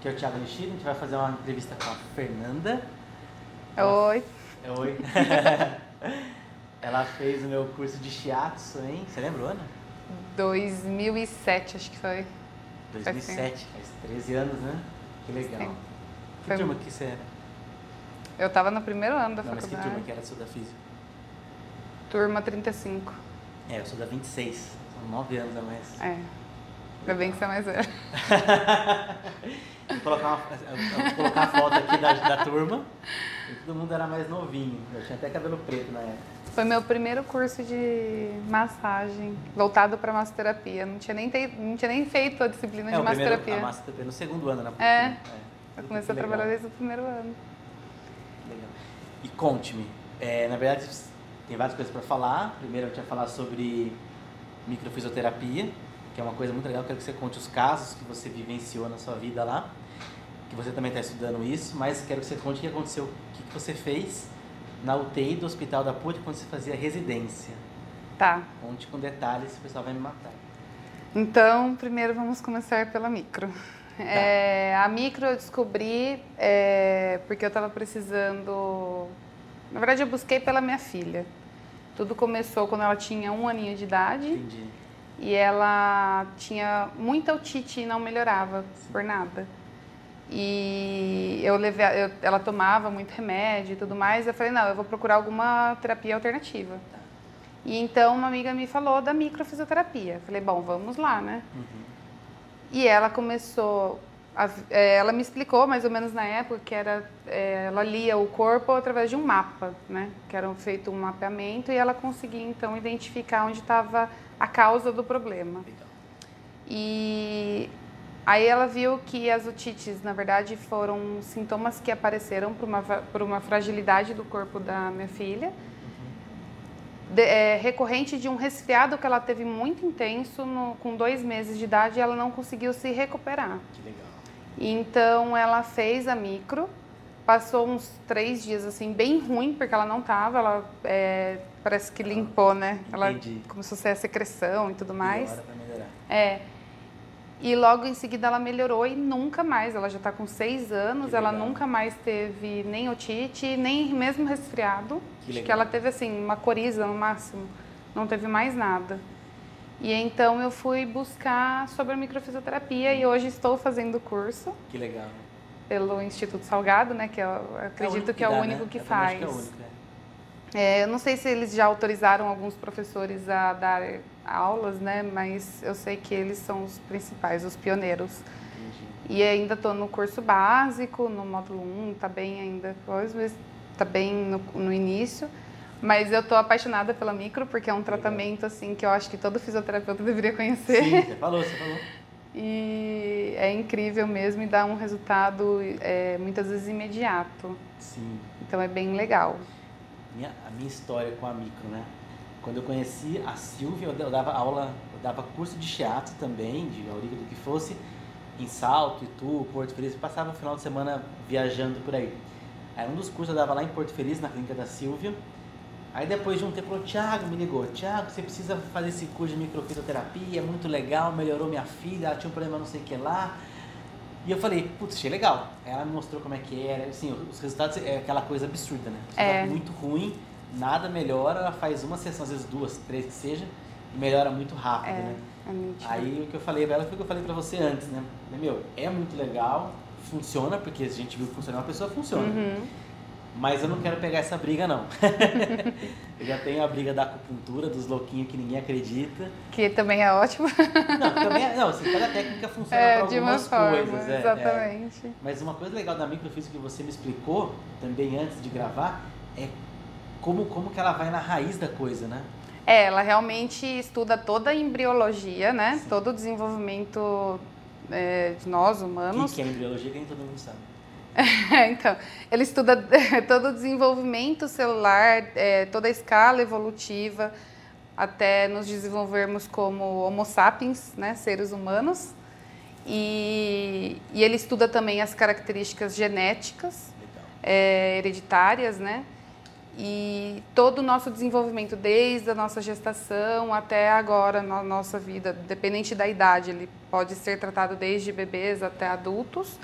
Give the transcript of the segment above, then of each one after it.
que é o Thiago Nishida. A gente vai fazer uma entrevista com a Fernanda. Oi. É, Oi. Ela fez o meu curso de shiatsu, hein? Você lembra o ano? 2007, acho que foi. 2007, faz 13 anos, né? Que legal. Sim. Que Foi turma que você era? Eu tava no primeiro ano da Não, mas que faculdade. turma que era? Sou da física. Turma 35. É, eu sou da 26. São 9 anos a mais. É. Ainda bem que você é mais velho. Vou colocar, uma, vou colocar a foto aqui da, da turma. E todo mundo era mais novinho. Eu tinha até cabelo preto na época. Foi meu primeiro curso de massagem, voltado para massoterapia. Não tinha nem, te- não tinha nem feito a disciplina É, de o primeiro, massoterapia. a massoterapia no segundo ano, na É. PUC, né? Eu comecei a trabalhar desde o primeiro ano. legal. E conte-me, é, na verdade tem várias coisas para falar. Primeiro eu tinha falar sobre microfisioterapia, que é uma coisa muito legal. Eu quero que você conte os casos que você vivenciou na sua vida lá, que você também está estudando isso, mas quero que você conte o que aconteceu, o que que você fez na UTI do Hospital da PUC quando você fazia residência. Tá. Conte com detalhes, o pessoal vai me matar. Então, primeiro vamos começar pela micro. Tá. É, a micro eu descobri é, porque eu estava precisando. Na verdade, eu busquei pela minha filha. Tudo começou quando ela tinha um aninho de idade Entendi. e ela tinha muita otite e não melhorava por nada. E eu levei, eu- ela tomava muito remédio e tudo mais. Eu falei, não, eu vou procurar alguma terapia alternativa. E então uma amiga me falou da microfisioterapia. Eu Falei, bom, vamos lá, né? Uhum. E ela começou, a- é, ela me explicou mais ou menos na época que era, é, ela lia o corpo através de um mapa, né? Que era feito um mapeamento e ela conseguia então identificar onde estava a causa do problema. Legal. E aí ela viu que as otites, na verdade, foram sintomas que apareceram por uma, por uma fragilidade do corpo da minha filha, de- é, recorrente de um resfriado que ela teve muito intenso no- com dois meses de idade e ela não conseguiu se recuperar. Que legal. Então ela fez a micro, passou uns três dias assim bem ruim porque ela não tava, ela é, parece que limpou, né? Ela Entendi. começou a ser a secreção e tudo mais. Hora pra melhorar. É. E logo em seguida ela melhorou e nunca mais. Ela já está com seis anos, ela nunca mais teve nem otite, nem mesmo resfriado. Que Acho que ela teve assim, uma coriza no máximo. Não teve mais nada. E então eu fui buscar sobre a microfisioterapia e hoje estou fazendo o curso Que legal. pelo Instituto Salgado, né? Que eu acredito único que é o dá, único né? que faz. que é o único, é. É, eu não sei se eles já autorizaram alguns professores a dar aulas, né? Mas eu sei que eles são os principais, os pioneiros. Entendi. E ainda estou no curso básico, no módulo 1, tá bem ainda coisa, mas tá bem no, no início. Mas eu tô apaixonada pela micro, porque é um tratamento assim que eu acho que todo fisioterapeuta deveria conhecer. Sim, você falou, você falou. E é incrível mesmo e dá um resultado é, muitas vezes imediato. Sim. Então é bem legal. Minha, a minha história com a micro, né? Quando eu conheci a Silvia, eu dava aula, eu dava curso de teatro também, de auriga do que fosse, em Salto, Itu, Porto Feliz, passava o final de semana viajando por aí. Aí um dos cursos eu dava lá em Porto Feliz, na clínica da Silvia. Aí depois de um tempo falou, Thiago, me ligou, Thiago, você precisa fazer esse curso de microfisioterapia, é muito legal, melhorou minha filha, ela tinha um problema não sei o que lá. E eu falei, putz, achei legal. Ela me mostrou como é que era, assim, os resultados é aquela coisa absurda, né? É. muito ruim, nada melhora, ela faz uma sessão, às vezes duas, três que seja, e melhora muito rápido, É, né? é nítido. Aí o que eu falei pra ela foi o que eu falei pra você antes, né? Meu, é muito legal, funciona, porque a gente viu que funciona, uma pessoa funciona. Uhum. Mas eu não quero pegar essa briga, não. eu já tenho a briga da acupuntura, dos louquinhos que ninguém acredita. Que também é ótimo. Não, também, é- não, assim, cada técnica funciona É, para algumas forma, coisas. é, é. exatamente. Mas uma coisa legal da microfísica que você me explicou também antes de gravar é como, como que ela vai na raiz da coisa, né? É, ela realmente estuda toda a embriologia, né? Sim. Todo o desenvolvimento é, de nós, O humanos. que, que é embriologia que nem todo mundo sabe. então, ele estuda todo o desenvolvimento celular, é, toda a escala evolutiva, até nos desenvolvermos como Homo sapiens, né? Seres humanos. E, e ele estuda também as características genéticas é, hereditárias, né? E todo o nosso desenvolvimento, desde a nossa gestação até agora na nossa vida, dependente da idade, ele pode ser tratado desde bebês até adultos.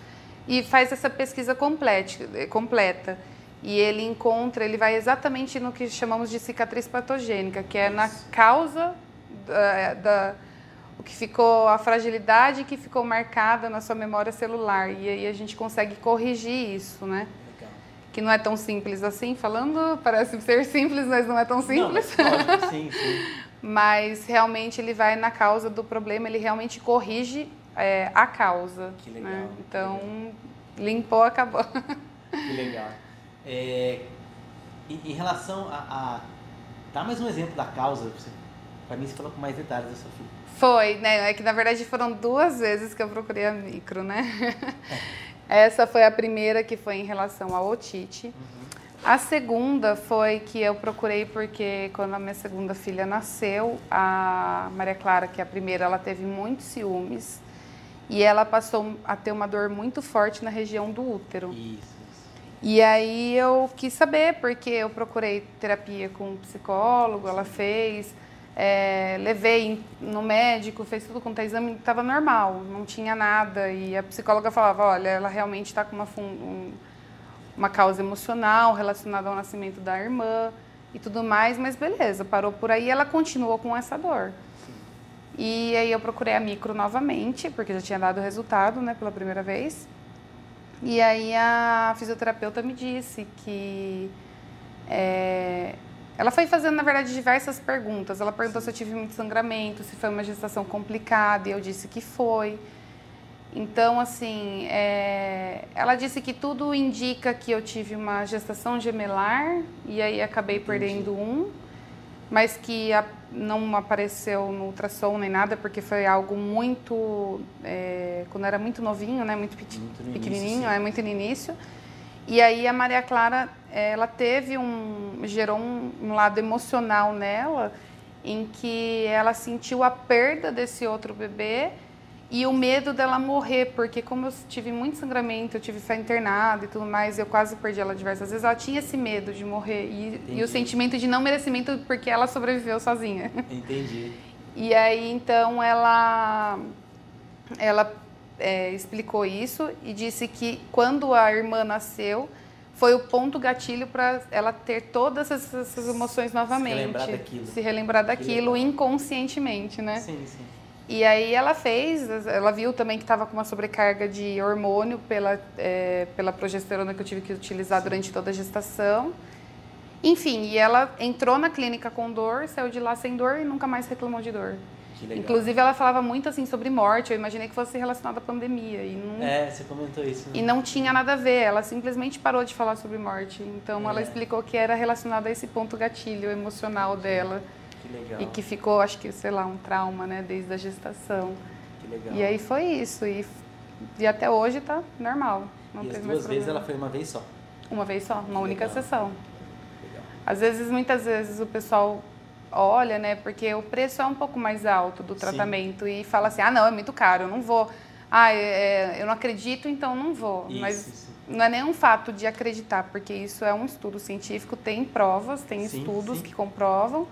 e faz essa pesquisa complete, completa. E ele encontra, ele vai exatamente no que chamamos de cicatriz patogênica, que é na causa da, da o que ficou, a fragilidade que ficou marcada na sua memória celular. E aí a gente consegue corrigir isso, né? Que não é tão simples assim, falando, parece ser simples, mas não é tão simples. Não, lógico, sim, sim. mas realmente ele vai na causa do problema, ele realmente corrige é, a causa. Que legal. Né? Então, legal. limpou, acabou. Que legal. É, em, relação a, a. Dá mais um exemplo da causa. Para mim, você falou com mais detalhes da sua filha. Foi, né? É que na verdade foram duas vezes que eu procurei a micro, né? Essa foi a primeira que foi em relação à otite. Uhum. A segunda foi que eu procurei porque quando a minha segunda filha nasceu, a Maria Clara, que é a primeira, ela teve muitos ciúmes e ela passou a ter uma dor muito forte na região do útero. Isso. E aí eu quis saber, porque eu procurei terapia com um psicólogo, ela fez. É, levei no médico, fez tudo quanto é exame, estava normal, não tinha nada. E a psicóloga falava, olha, ela realmente está com uma, um, uma causa emocional relacionada ao nascimento da irmã e tudo mais, mas beleza, parou por aí ela continuou com essa dor. E aí eu procurei a micro novamente, porque já tinha dado resultado, né, pela primeira vez. E aí a fisioterapeuta me disse que é, ela foi fazendo, na verdade, diversas perguntas. Ela perguntou se eu tive muito sangramento, se foi uma gestação complicada, e eu disse que foi. Então, assim, é... ela disse que tudo indica que eu tive uma gestação gemelar, e aí acabei Entendi. perdendo um, mas que a... não apareceu no ultrassom nem nada, porque foi algo muito. É... quando era muito novinho, né? Muito, muito pequenininho, início, é muito no início. E aí a Maria Clara, ela teve um, gerou um, um, lado emocional nela, em que ela sentiu a perda desse outro bebê e o medo dela morrer, porque como eu tive muito sangramento, eu tive fé internada e tudo mais, eu quase perdi ela diversas vezes, ela tinha esse medo de morrer e, e o sentimento de não merecimento porque ela sobreviveu sozinha. Entendi. E aí então ela ela é, explicou isso e disse que quando a irmã nasceu, foi o ponto gatilho para ela ter todas essas, emoções novamente. Se relembrar daquilo. Se relembrar daquilo inconscientemente, né? Sim, sim. E aí ela fez, ela viu também que estava com uma sobrecarga de hormônio pela, é, pela progesterona que eu tive que utilizar durante toda a gestação. Enfim, e ela entrou na clínica com dor, saiu de lá sem dor e nunca mais reclamou de dor. Inclusive, ela falava muito assim sobre morte. Eu imaginei que fosse relacionado à pandemia. E não, é, você comentou isso. Né? E não tinha nada a ver. Ela simplesmente parou de falar sobre morte. Então, é. ela explicou que era relacionado a esse ponto gatilho emocional dela. Que legal. E que ficou, acho que, sei lá, um trauma, né, desde a gestação. Que legal. E aí foi isso. E, e até hoje tá normal. Não e as duas vezes ela foi uma vez só? Uma vez só, uma que única legal. sessão. Legal. Às vezes, muitas vezes, o pessoal olha, né? Porque o preço é um pouco mais alto do tratamento Sim. e fala assim, ah, não, é muito caro, eu não vou. Ah, é, eu não acredito, então não vou. Isso, Mas isso. não é nem um fato de acreditar, porque isso é um estudo científico, tem provas, tem sim, estudos sim. que comprovam.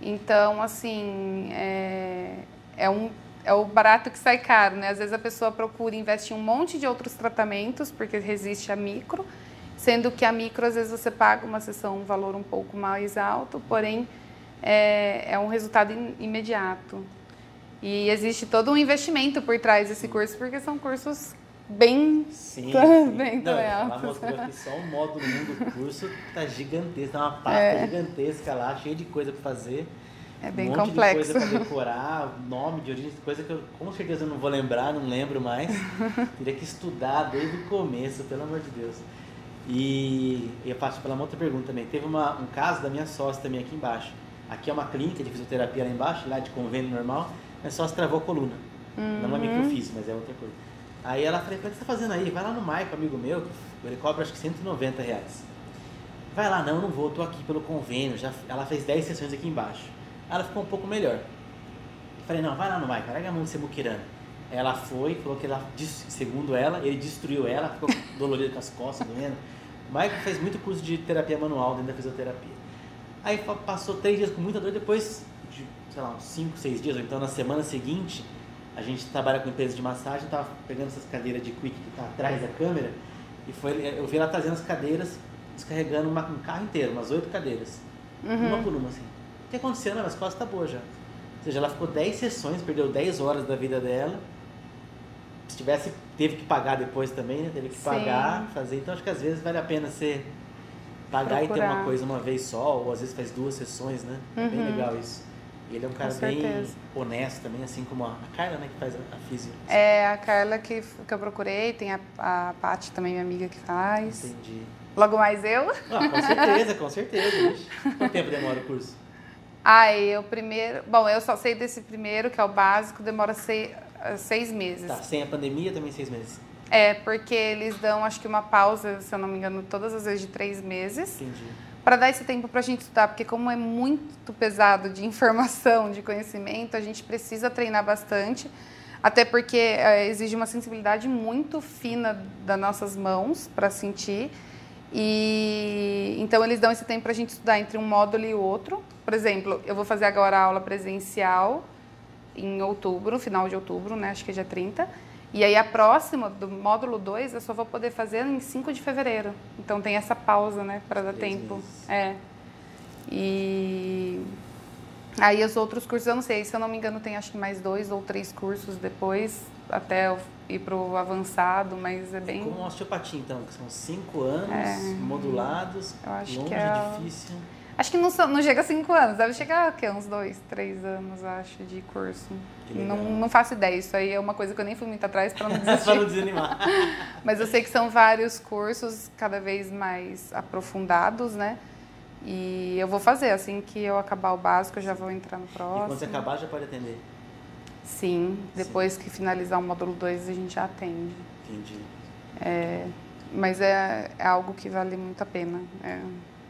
Então, assim, é, é, um, é o barato que sai caro, né? Às vezes a pessoa procura investir em um monte de outros tratamentos, porque resiste a micro, sendo que a micro, às vezes, você paga uma sessão um valor um pouco mais alto, porém é, é um resultado imediato. E existe todo um investimento por trás desse curso, porque são cursos bem, sim, bem Não, ela mostrou que só o módulo 1 do curso tá gigantesco, tá uma pasta é. gigantesca lá, cheia de coisa para fazer. É bem um monte complexo. de coisa para decorar, nome de origem, coisa que eu com certeza não vou lembrar, não lembro mais. Teria que estudar desde o começo, pelo amor de Deus. E eu passo pela outra pergunta também. Teve uma, um caso da minha sócia também aqui embaixo. Aqui é uma clínica de fisioterapia lá embaixo, lá de convênio normal, mas só se travou a coluna. Uhum. Não é microfísio, mas é outra coisa. Aí ela falou, o que você está fazendo aí? Vai lá no Maico, amigo meu, ele cobra acho que 190 reais. Vai lá, não, não vou, tô aqui pelo convênio, já, ela fez 10 sessões aqui embaixo. Ela ficou um pouco melhor. Eu falei, não, vai lá no Maico, larga a mão de ser muquirana. Ela foi, falou que ela, segundo ela, ele destruiu ela, ficou dolorida com as costas, doendo. O Maico fez muito curso de terapia manual dentro da fisioterapia. Aí passou três dias com muita dor, depois de, sei lá, uns cinco, seis dias, ou então na semana seguinte, a gente trabalha com empresa de massagem, tava pegando essas cadeiras de quick que tá atrás da câmera, e foi, eu vi ela trazendo as cadeiras, descarregando uma, um carro inteiro, umas oito cadeiras. Uhum. Uma por uma, assim. O que aconteceu? Não, mas costas tá boa já. Ou seja, ela ficou 10 sessões, perdeu 10 horas da vida dela. Se tivesse, teve que pagar depois também, né? Teve que Sim. pagar, fazer. Então acho que às vezes vale a pena você pagar e ter uma Procurar. coisa uma vez só, ou às vezes faz duas sessões, né? É bem Uhum. legal isso. E ele é um cara bem honesto também, assim como a Carla, né, que faz a, física. É a Carla que, que eu procurei, tem a, a Paty também, minha amiga, que faz. Entendi. Logo mais eu. Ah, com certeza, com certeza. Vixe. Quanto tempo demora o curso? Ai, o primeiro. Bom, eu só sei desse primeiro, que é o básico, demora seis, seis meses. Tá, sem a pandemia também seis meses. É, porque eles dão, acho que uma pausa, se eu não me engano, todas as vezes de três meses, Entendi. para dar esse tempo para a gente estudar, porque como é muito pesado de informação, de conhecimento, a gente precisa treinar bastante, até porque é, exige uma sensibilidade muito fina das nossas mãos para sentir. E então eles dão esse tempo para a gente estudar entre um módulo e outro. Por exemplo, eu vou fazer agora a aula presencial em outubro, final de outubro, né? Acho que é dia 30. E aí a próxima, do módulo 2, eu só vou poder fazer em 5 de fevereiro. Então tem essa pausa, né? Para dar Três tempo. meses. É. E aí os outros cursos, eu não sei, se eu não me engano, tem acho que mais dois ou três cursos depois, até eu ir pro avançado, mas é bem. Como osteopatia, então, que são cinco anos, É. modulados, Eu acho longe, que é- difícil. Acho que não, são- não chega a cinco anos, deve chegar o quê? uns dois, três anos, acho, de curso. Que. Não, não faço ideia, isso aí é uma coisa que eu nem fui muito atrás para não pra desistir. não desanimar. Mas eu sei que são vários cursos cada vez mais aprofundados, né? E eu vou fazer, assim que eu acabar o básico, eu já vou entrar no E quando você próximo. acabar, já pode atender. Sim, depois que finalizar o módulo 2, a gente já atende. Entendi. Mas é, é algo que vale muito a pena. É.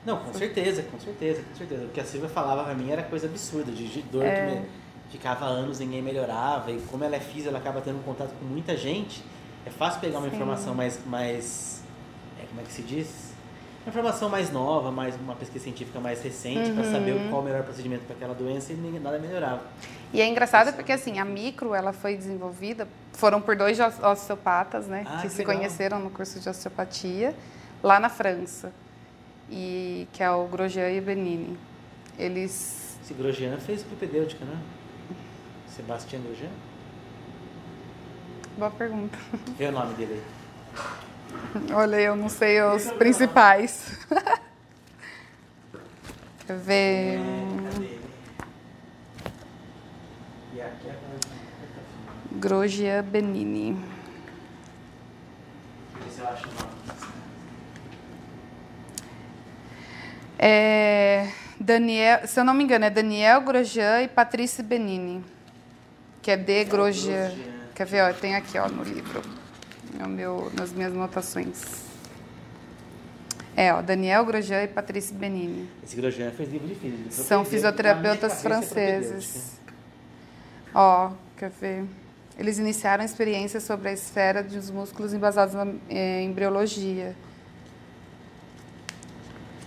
Não, com certeza, com certeza, com certeza. O que a Silvia falava pra mim era coisa absurda, de dor É. que me- ficava anos, ninguém melhorava. E como ela é física, ela acaba tendo contato com muita gente. É fácil pegar uma Sim. informação mais. mais é, como é que se diz? Uma informação mais nova, mais uma pesquisa científica mais recente, pra saber Uhum. qual o melhor procedimento para aquela doença e nada melhorava. E é engraçado porque assim, a micro ela foi desenvolvida, foram por dois os- osteopatas, né, Ah, que que se legal. conheceram no curso de osteopatia lá na França. E que é o Grosjean e Benini. Eles Esse Grosjean fez propedêutica, né? Sebastião Grosjean? Boa pergunta. Vê o nome dele aí. Olha, eu não sei os principais. Quer ver? É? E é a Grosjean Benini. Deixa eu ver se eu acho o nome. É Daniel, se eu não me engano, é Daniel Grosjean e Patrícia Benini. Que é D. Grosjean. Quer ver? Ó, tem aqui ó, no livro. No meu, nas minhas anotações. É, ó, Daniel Grosjean e Patrícia Benini. Esse Grosjean fez livro de física. São fisioterapeutas franceses. Ó, quer ver? Eles iniciaram experiências sobre a esfera dos músculos embasados na eh, embriologia.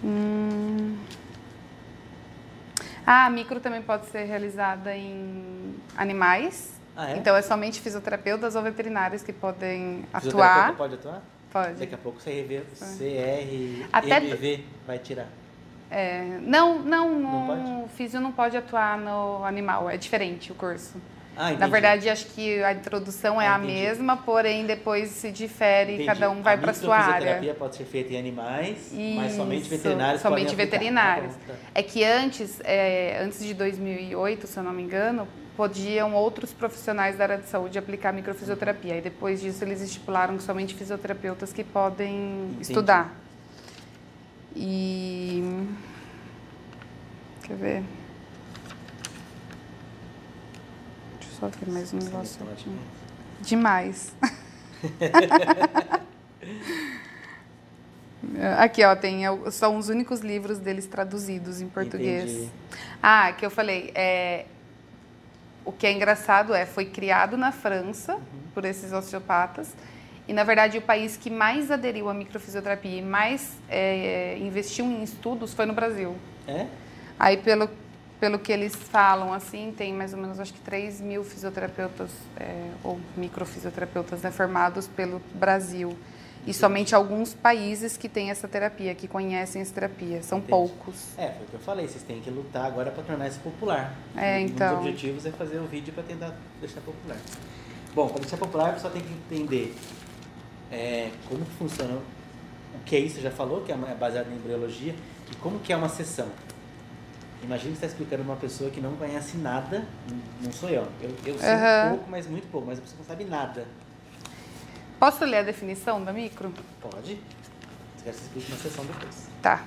Hum. Ah, a micro também pode ser realizada em animais. Ah, é? Então é somente fisioterapeutas ou veterinários que podem atuar. pode atuar? Pode. Daqui a pouco CRV, CR, Até- MV vai tirar. É, não, não, Não não, o físio não pode atuar no animal, é diferente o curso. Ah. Na verdade, acho que a introdução é Ah, a mesma, porém depois se difere, Entendi. cada um vai A para sua área. microfisioterapia pode ser feita em animais, mas somente Isso, veterinários somente veterinários. Ah, tá. É que antes, é, antes de 2008, se eu não me engano, podiam outros profissionais da área de saúde aplicar microfisioterapia. E depois disso eles estipularam que somente fisioterapeutas que podem Entendi. estudar. E quer ver? Deixa eu só ver mais um negócio aqui. Demais. Aqui, ó, tem, é, são os únicos livros deles traduzidos em português. Entendi. Ah, que eu falei, é, o que é engraçado é, foi criado na França Uhum. por esses osteopatas e, na verdade, o país que mais aderiu à microfisioterapia e mais é, investiu em estudos foi no Brasil. É? Aí, pelo pelo que eles falam, assim, tem mais ou menos, acho que 3 mil fisioterapeutas é, ou microfisioterapeutas né, formados pelo Brasil. E somente alguns países que têm essa terapia, que conhecem essa terapia. São Entendi. poucos. É, foi o que eu falei, vocês têm que lutar agora para tornar isso popular. É, Um então. dos objetivos é fazer o vídeo para tentar deixar popular. Bom, para deixar popular, a pessoa tem que entender é, como que funciona o que é isso, já falou, que é é baseado em embriologia, e como que é uma sessão. Imagina que você está explicando uma pessoa que não conhece nada, não sou eu. Eu, eu sei Aham. um pouco, mas muito pouco, mas a pessoa não sabe nada. Posso ler a definição da micro? Pode? Você quer que você explique uma sessão depois. Tá.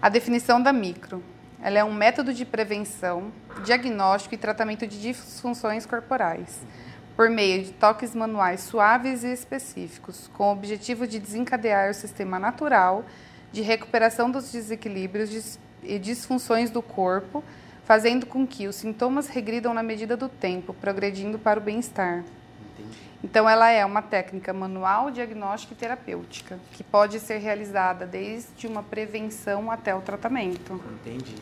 A definição da micro. Ela é um método de prevenção, diagnóstico e tratamento de disfunções corporais, por meio de toques manuais suaves e específicos, com o objetivo de desencadear o sistema natural de recuperação dos desequilíbrios e disfunções do corpo, fazendo com que os sintomas regridam na medida do tempo, progredindo para o bem-estar. Então, ela é uma técnica manual, diagnóstica e terapêutica, que pode ser realizada desde uma prevenção até o tratamento. Entendi.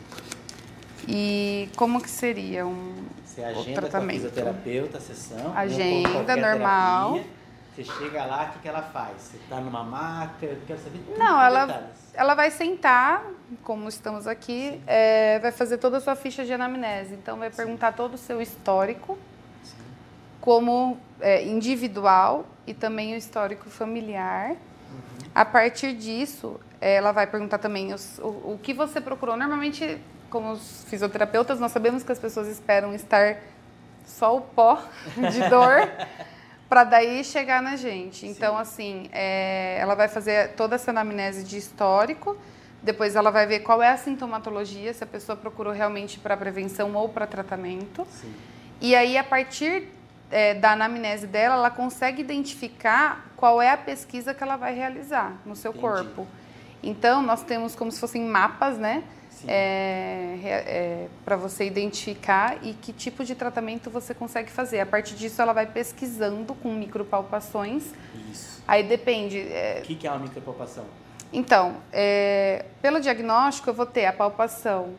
E como que seria um Você o agenda com a tratamento? fisioterapeuta a sessão. Agenda, normal. terapia. Você chega lá, o que, que ela faz? Você está numa maca? Eu quero saber tudo Não, ela, detalhes. ela vai sentar, como estamos aqui, é, vai fazer toda a sua ficha de anamnese. Então, vai perguntar todo o seu histórico, Sim. como é, individual e também o histórico familiar. A partir disso, ela vai perguntar também os- o, o que você procurou. Normalmente, como os fisioterapeutas, nós sabemos que as pessoas esperam estar só o pó de dor para daí chegar na gente. Então, assim, é, ela vai fazer toda essa anamnese de histórico. Depois ela vai ver qual é a sintomatologia, se a pessoa procurou realmente para prevenção ou para tratamento. Sim. E aí, a partir é, da anamnese dela, ela consegue identificar qual é a pesquisa que ela vai realizar no seu Entendi. corpo. Então, nós temos como se fossem mapas, né? Sim. para você identificar e que tipo de tratamento você consegue fazer. A partir disso, ela vai pesquisando com micropalpações. Isso. Aí depende. é, O que, que é uma micropalpação? então, é, pelo diagnóstico, eu vou ter a palpação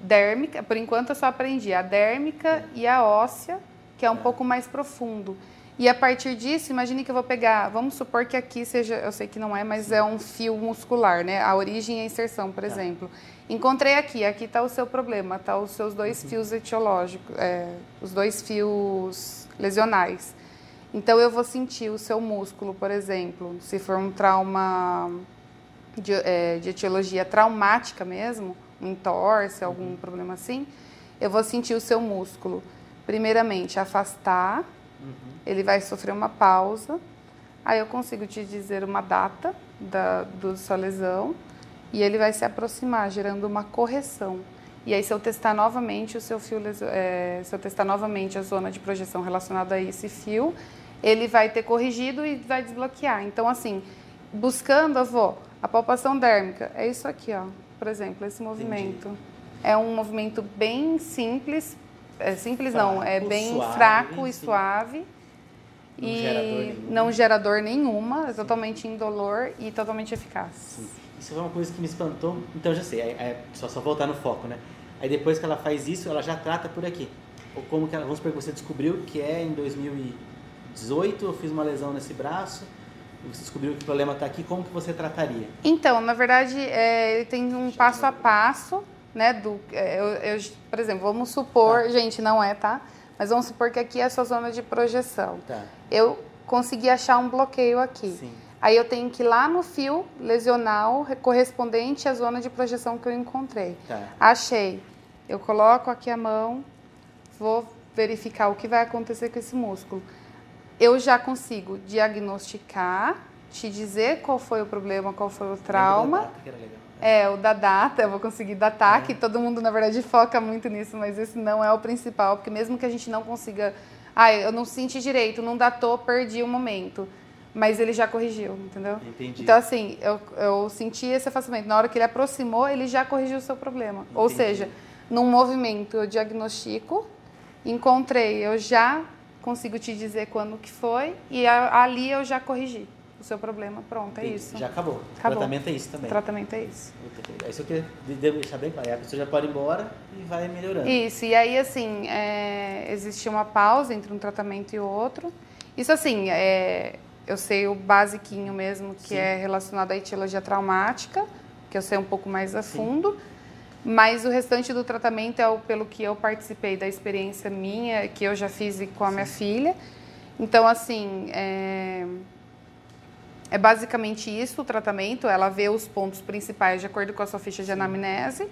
dérmica, por enquanto eu só aprendi a dérmica e a óssea, que é um É. pouco mais profundo. E a partir disso, imagine que eu vou pegar, vamos supor que aqui seja, eu sei que não é, mas é um fio muscular, né? A origem e a inserção, por Tá. exemplo. Encontrei aqui, aqui está o seu problema, tá os seus dois fios etiológicos, é, os dois fios lesionais. Então eu vou sentir o seu músculo, por exemplo, se for um trauma de, é, de etiologia traumática mesmo, um entorse, algum problema assim, eu vou sentir o seu músculo. Primeiramente, afastar, Uhum. ele vai sofrer uma pausa, aí eu consigo te dizer uma data da do sua lesão e ele vai se aproximar, gerando uma correção. E aí, se eu testar novamente o seu fio, é, se eu testar novamente a zona de projeção relacionada a esse fio, ele vai ter corrigido e vai desbloquear. Então, assim, buscando, avó, a palpação dérmica, é isso aqui, ó, por exemplo, esse movimento. É um movimento bem simples, é simples não, é Fraco, bem suave, fraco e sim. suave. Não e gera dor nenhuma. não gera dor nenhuma, é totalmente indolor e totalmente eficaz. Sim. Isso foi uma coisa que me espantou. Então, já sei, é, é só, só voltar no foco, né? Aí depois que ela faz isso, ela já trata por aqui. Ou como que ela, vamos supor que você descobriu que é em 2018, eu fiz uma lesão nesse braço, você descobriu que o problema está aqui, como que você trataria? Então, na verdade, é, ele tem um passo a passo, né? Do, é, eu, eu, por exemplo, vamos supor, Tá. gente, não é, tá? Mas vamos supor que aqui é a sua zona de projeção. Tá, Eu consegui achar um bloqueio aqui. sim. Aí eu tenho que ir lá no fio lesional correspondente à zona de projeção que eu encontrei. Tá, Achei. Eu coloco aqui a mão, vou verificar o que vai acontecer com esse músculo. Eu já consigo diagnosticar, te dizer qual foi o problema, qual foi o Lembra da trauma. data que era legal. É, o da data, eu vou conseguir datar, É. que todo mundo, na verdade, foca muito nisso, mas esse não é o principal, porque mesmo que a gente não consiga. Ah, eu não senti direito, não datou, perdi o momento. Mas ele já corrigiu, entendeu? Entendi. Então, assim, eu, eu senti esse afastamento. Na hora que ele aproximou, ele já corrigiu o seu problema. Ou Entendi. seja, num movimento eu diagnostico, encontrei, eu já consigo te dizer quando que foi, e ali eu já corrigi. O seu problema, pronto, é isso. Já acabou. Acabou. O tratamento é isso também. O tratamento é isso. É isso que eu queria deixar bem claro. A pessoa já pode ir embora e vai melhorando. Isso, e aí assim, é, existe uma pausa entre um tratamento e outro. Isso assim, é, eu sei o basiquinho mesmo, que Sim. é relacionado à etiologia traumática, que eu sei um pouco mais a Sim. fundo. Mas o restante do tratamento é o, pelo que eu participei da experiência minha, que eu já fiz com a minha filha. Então, assim, é, é basicamente isso o tratamento. Ela vê os pontos principais de acordo com a sua ficha de anamnese.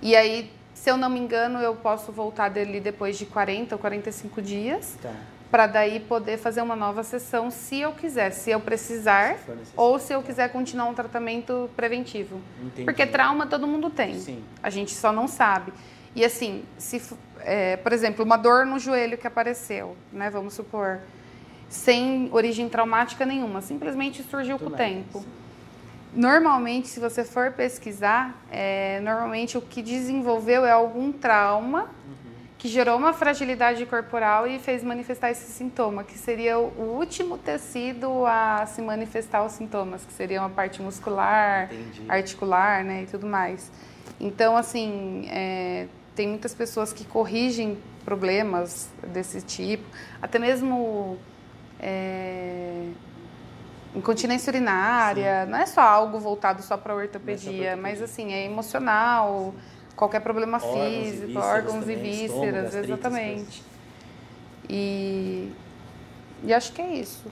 E aí, se eu não me engano, eu posso voltar dele depois de 40 ou 45 dias, Tá. para daí poder fazer uma nova sessão se eu quiser, se eu precisar, Se ou se eu quiser continuar um tratamento preventivo. Entendi. Porque trauma todo mundo tem. Sim. A gente só não sabe. E assim, se, é, por exemplo, uma dor no joelho que apareceu, né? Vamos supor, sem origem traumática nenhuma, simplesmente surgiu com o tempo. Normalmente, se você for pesquisar, é, normalmente o que desenvolveu é algum trauma Uhum. que gerou uma fragilidade corporal e fez manifestar esse sintoma, que seria o último tecido a se manifestar os sintomas, que seriam a parte muscular, Entendi. articular, né, e tudo mais. Então, assim, é, tem muitas pessoas que corrigem problemas desse tipo, até mesmo é, incontinência urinária, não é só algo voltado só para ortopedia, ortopedia. mas assim, é emocional, qualquer problema Órgãos e físico, vísceras órgãos e também, vísceras, estômago, exatamente. E, e acho que é isso,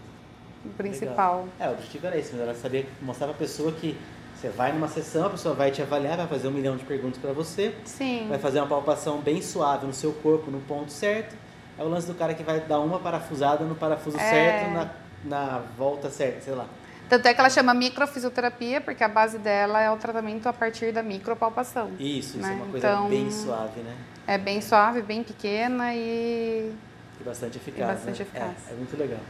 o principal. É, o objetivo era esse, mas ela sabia mostrar pra pessoa que você vai numa sessão, a pessoa vai te avaliar, vai fazer um milhão de perguntas pra você, Sim. vai fazer uma palpação bem suave no seu corpo, no ponto certo. É o lance do cara que vai dar uma parafusada no parafuso É. certo, na, na volta certa, sei lá. Tanto é que ela chama microfisioterapia, porque a base dela é o tratamento a partir da micropalpação. Isso, isso Né? é uma coisa Então- bem suave, né? É bem suave, bem pequena e E bastante eficaz. bastante né? eficaz. É, é muito legal.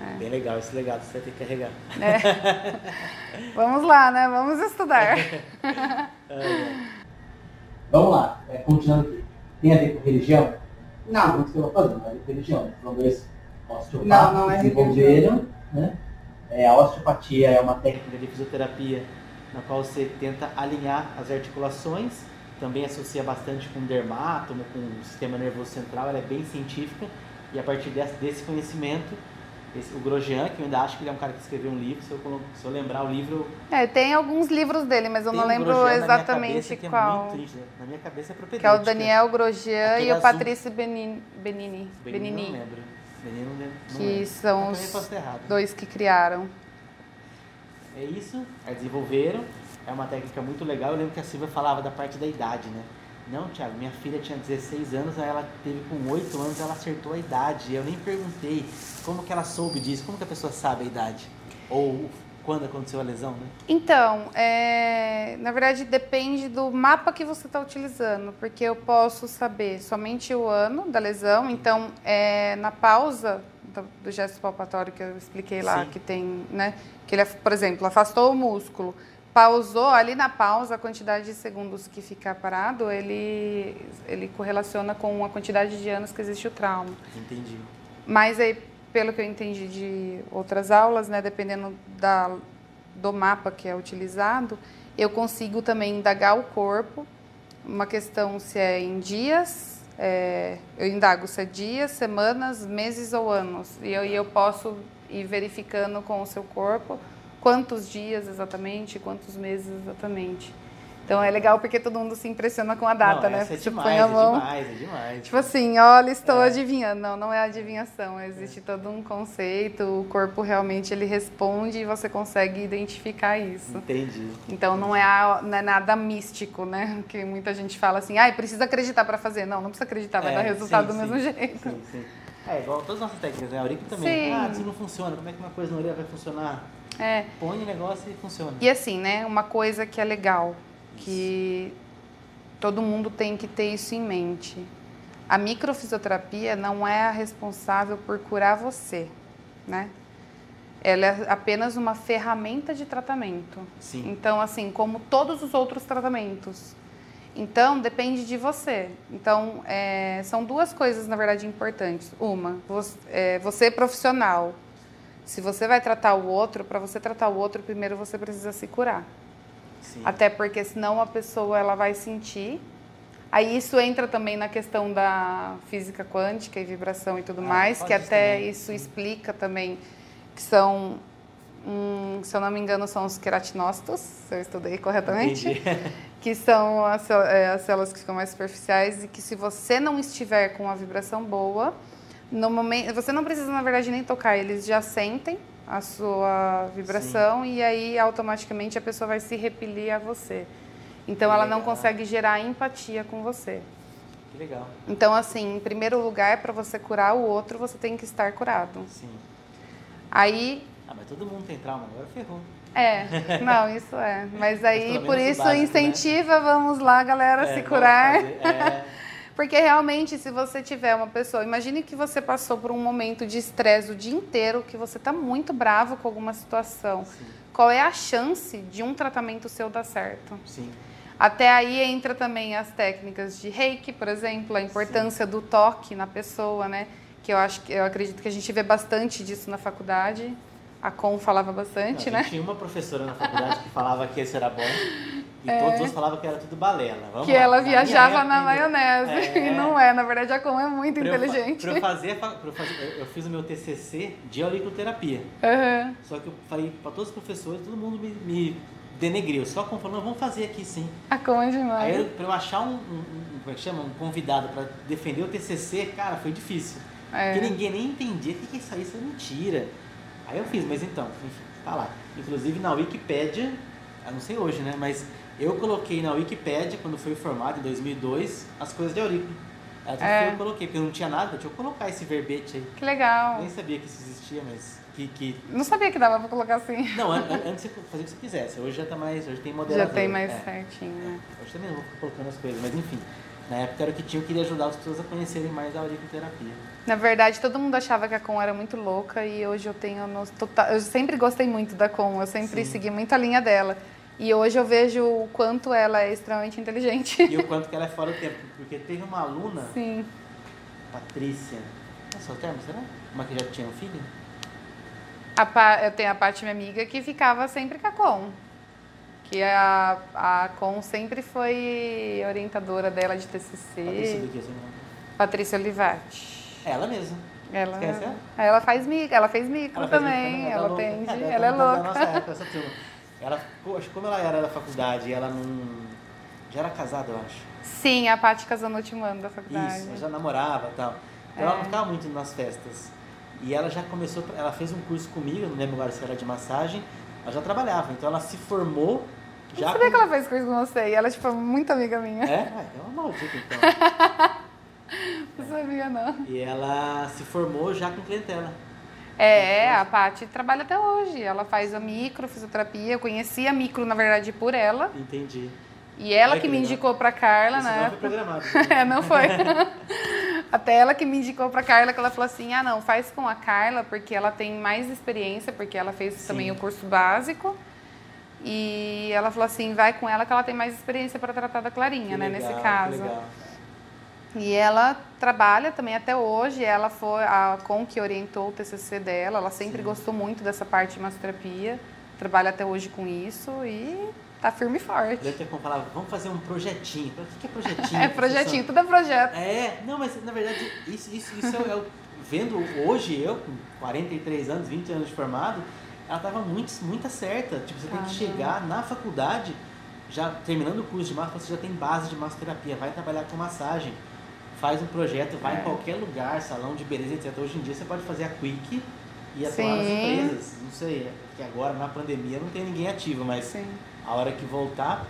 É. Bem legal esse legado, você vai ter que carregar. vamos lá, né? Vamos estudar. Vamos lá, é, continuando aqui. Tem a ver com religião? Não, não que eu não é religião. São dois osteopatas Não, não é que desenvolveram, né? É, a osteopatia é uma técnica de fisioterapia na qual você tenta alinhar as articulações, também associa bastante com dermátomo, com o sistema nervoso central, ela é bem científica e a partir desse conhecimento, esse- o Grosjean, que eu ainda acho que ele é um cara que escreveu um livro, se eu, se eu lembrar o livro, É, tem alguns livros dele, mas eu não um lembro Grosjean exatamente cabeça é qual. nítido. na minha cabeça é que é o. Daniel Grosjean Aquele e o. Patrício Benini, Benini, Benini, não lembro. Benini não lembro. não que lembro. são os errado. dois que criaram. É isso, aí desenvolveram. É uma técnica muito legal. Eu lembro que a Silvia falava da parte da idade, né? Não, Thiago, minha filha tinha 16 anos, aí ela teve com 8 anos, ela acertou a idade. Eu nem perguntei como que ela soube disso, como que a pessoa sabe a idade? Ou quando aconteceu a lesão, né? Então, é, na verdade depende do mapa que você está utilizando, porque eu posso saber somente o ano da lesão. Então, é, na pausa do, do gesto palpatório que eu expliquei lá, Sim. que tem, né? Que ele, por exemplo, afastou o músculo, pausou ali na pausa a quantidade de segundos que ficar parado, ele ele correlaciona com a quantidade de anos que existe o trauma. Entendi. Mas aí, pelo que eu entendi de outras aulas, né, dependendo da, do mapa que é utilizado, eu consigo também indagar o corpo. Uma questão se é em dias, é, eu indago se é dias, semanas, meses ou anos. E eu, e eu posso ir verificando com o seu corpo quantos dias exatamente, quantos meses exatamente. Então é legal porque todo mundo se impressiona com a data, não, né? Essa é Tipo, demais, é demais, é demais. Tipo assim, olha, estou É. adivinhando. Não, não é adivinhação. Existe todo um conceito, o corpo realmente ele responde e você consegue identificar isso. Entendi. Então não é, não é nada místico, né? Que muita gente fala assim, ai, precisa acreditar para fazer. Não, não precisa acreditar, vai É, dar resultado sim, do mesmo sim, jeito. Sim, sim. É igual todas as nossas técnicas, né? A Aurico também. Sim. Ah, isso não funciona. Como é que uma coisa na orelha vai funcionar? É. Põe o negócio e funciona. E assim, né? Uma coisa que é legal, que todo mundo tem que ter isso em mente. A microfisioterapia não é a responsável por curar você, né? Ela é apenas uma ferramenta de tratamento. Sim. Então, assim, como todos os outros tratamentos. Então, depende de você. Então, é, são duas coisas, na verdade, importantes. Uma, você, é, você profissional. Se você vai tratar o outro, para você tratar o outro, primeiro você precisa se curar. Sim. Até porque senão a pessoa ela vai sentir. Aí isso entra também na questão da física quântica e vibração e tudo Ah, mais, que até também. isso explica também que são, hum, se eu não me engano, são os queratinócitos, se eu estudei corretamente, Entendi. que são as, é, as células que ficam mais superficiais e que se você não estiver com uma vibração boa, no momento, você não precisa na verdade nem tocar, eles já sentem a sua vibração e aí automaticamente a pessoa vai se repelir a você. Então Que ela não legal. consegue gerar empatia com você. Que legal. Então assim, em primeiro lugar, para você curar o outro, você tem que estar curado. Sim. Aí Ah, mas todo mundo tem trauma, agora ferrou. é, não, isso é. Mas aí, pelo por isso, básico, né? incentiva, vamos lá, galera, É, se curar. fazer- é, Porque realmente, se você tiver uma pessoa, imagine que você passou por um momento de estresse o dia inteiro, que você está muito bravo com alguma situação. sim, Qual é a chance de um tratamento seu dar certo? sim. Até aí entra também as técnicas de reiki, por exemplo, a importância do toque na pessoa, né? Que eu acho que eu acredito que a gente vê bastante disso na faculdade. A Com falava bastante, Não, né? Tinha uma professora na faculdade que falava que esse era bom e todos os outros falavam que era tudo balela. Vamos É. que lá. ela Na minha viajava época, na maionese. É. E não é, na verdade, a Com é muito Pra eu inteligente. Pra eu fazer, pra eu fazer- eu- fiz o meu TCC de auriculoterapia. Aham. Só que eu falei pra todos os professores, todo mundo me, me denegriu. Só como falou, vamos fazer aqui sim. A Com é demais. Aí eu, pra eu achar um, um- um- como é que chama? Um convidado pra defender o TCC, cara, foi difícil. É. Porque ninguém nem entendia o que que é isso aí, isso é mentira. Aí eu fiz, mas então, enfim, tá lá. Inclusive na Wikipédia, eu não sei hoje, né? Mas eu coloquei na Wikipédia, quando fui formado em 2002, as coisas de aurículo. Era tudo É. que eu coloquei, porque eu não tinha nada, deixa eu colocar esse verbete aí. Que legal. Nem sabia que isso existia, mas que... que... Não sabia que dava pra colocar assim. Não, an- an- antes você fazia o que você quisesse. Hoje já tá mais, hoje tem moderador. Já tem mais é. certinho, né? Hoje também não vou ficar colocando as coisas, mas enfim. Na época era o que tinha, eu queria ajudar as pessoas a conhecerem mais a auriculoterapia. Na verdade, todo mundo achava que a Com era muito louca e hoje eu tenho no total. Eu sempre gostei muito da Com, eu sempre Sim. segui muito a linha dela. E hoje eu vejo o quanto ela é extremamente inteligente. E o quanto que ela é fora do tempo. Porque teve uma aluna, Sim. Patrícia. É termo, será? Uma que já tinha um filho? A Pa- eu tenho a Paty, minha amiga, que ficava sempre com a Com. Que a, a Com sempre foi orientadora dela de Patrícia TCC. do que? Não- Patrícia Olivati. Ela mesma. Ela, Esquece ela? ela faz micro, ela fez micro fez também, ela, ela louca. atende, deve ela é estar Da louca. nossa época, essa turma. Ela, que como ela era da faculdade ela não. Já era casada, eu acho. Sim, a Paty casou no último ano da faculdade. Isso, ela já namorava e tal. Então ela É. não ficava muito nas festas. E ela já começou, ela fez um curso comigo, não lembro agora se era de massagem, ela já trabalhava. Então ela se formou já. Não sabia com- que ela fez curso com você e ela tipo, é muito amiga minha. É? Ah, é uma maldita então. Não sabia, não. e ela se formou já com clientela. É, a Paty trabalha até hoje. Ela faz a micro, fisioterapia. Eu conheci a micro, na verdade, por ela. Entendi. E ela Ai, que que me legal. indicou pra Carla, Isso né? não foi programado. É, não foi. Até ela que me indicou pra Carla, que ela falou assim, ah, não, faz com a Carla, porque ela tem mais experiência, porque ela fez Sim. também o curso básico. E ela falou assim, vai com ela que ela tem mais experiência para tratar da Clarinha, Que né, legal, nesse que caso. legal. E ela trabalha também até hoje. Ela foi a com que orientou o TCC dela. Ela sempre Sim. gostou muito dessa parte de massoterapia. Trabalha até hoje com isso e tá firme e forte. Ter como falar, vamos fazer um projetinho. Eu O que é projetinho? É projetinho, tudo é projeto. É, não, mas na verdade, isso, isso, isso é, o- vendo hoje, eu com 43 anos, 20 anos de formado, ela estava muito, muito certa. Tipo, você tem que chegar na faculdade, já terminando o curso de massa, você já tem base de massoterapia, vai trabalhar com massagem, faz um projeto, vai É. em qualquer lugar, salão de beleza, etc. Hoje em dia você pode fazer a Quick e atuar nas empresas. Não sei, é que agora na pandemia não tem ninguém ativo, mas Sim. a hora que voltar,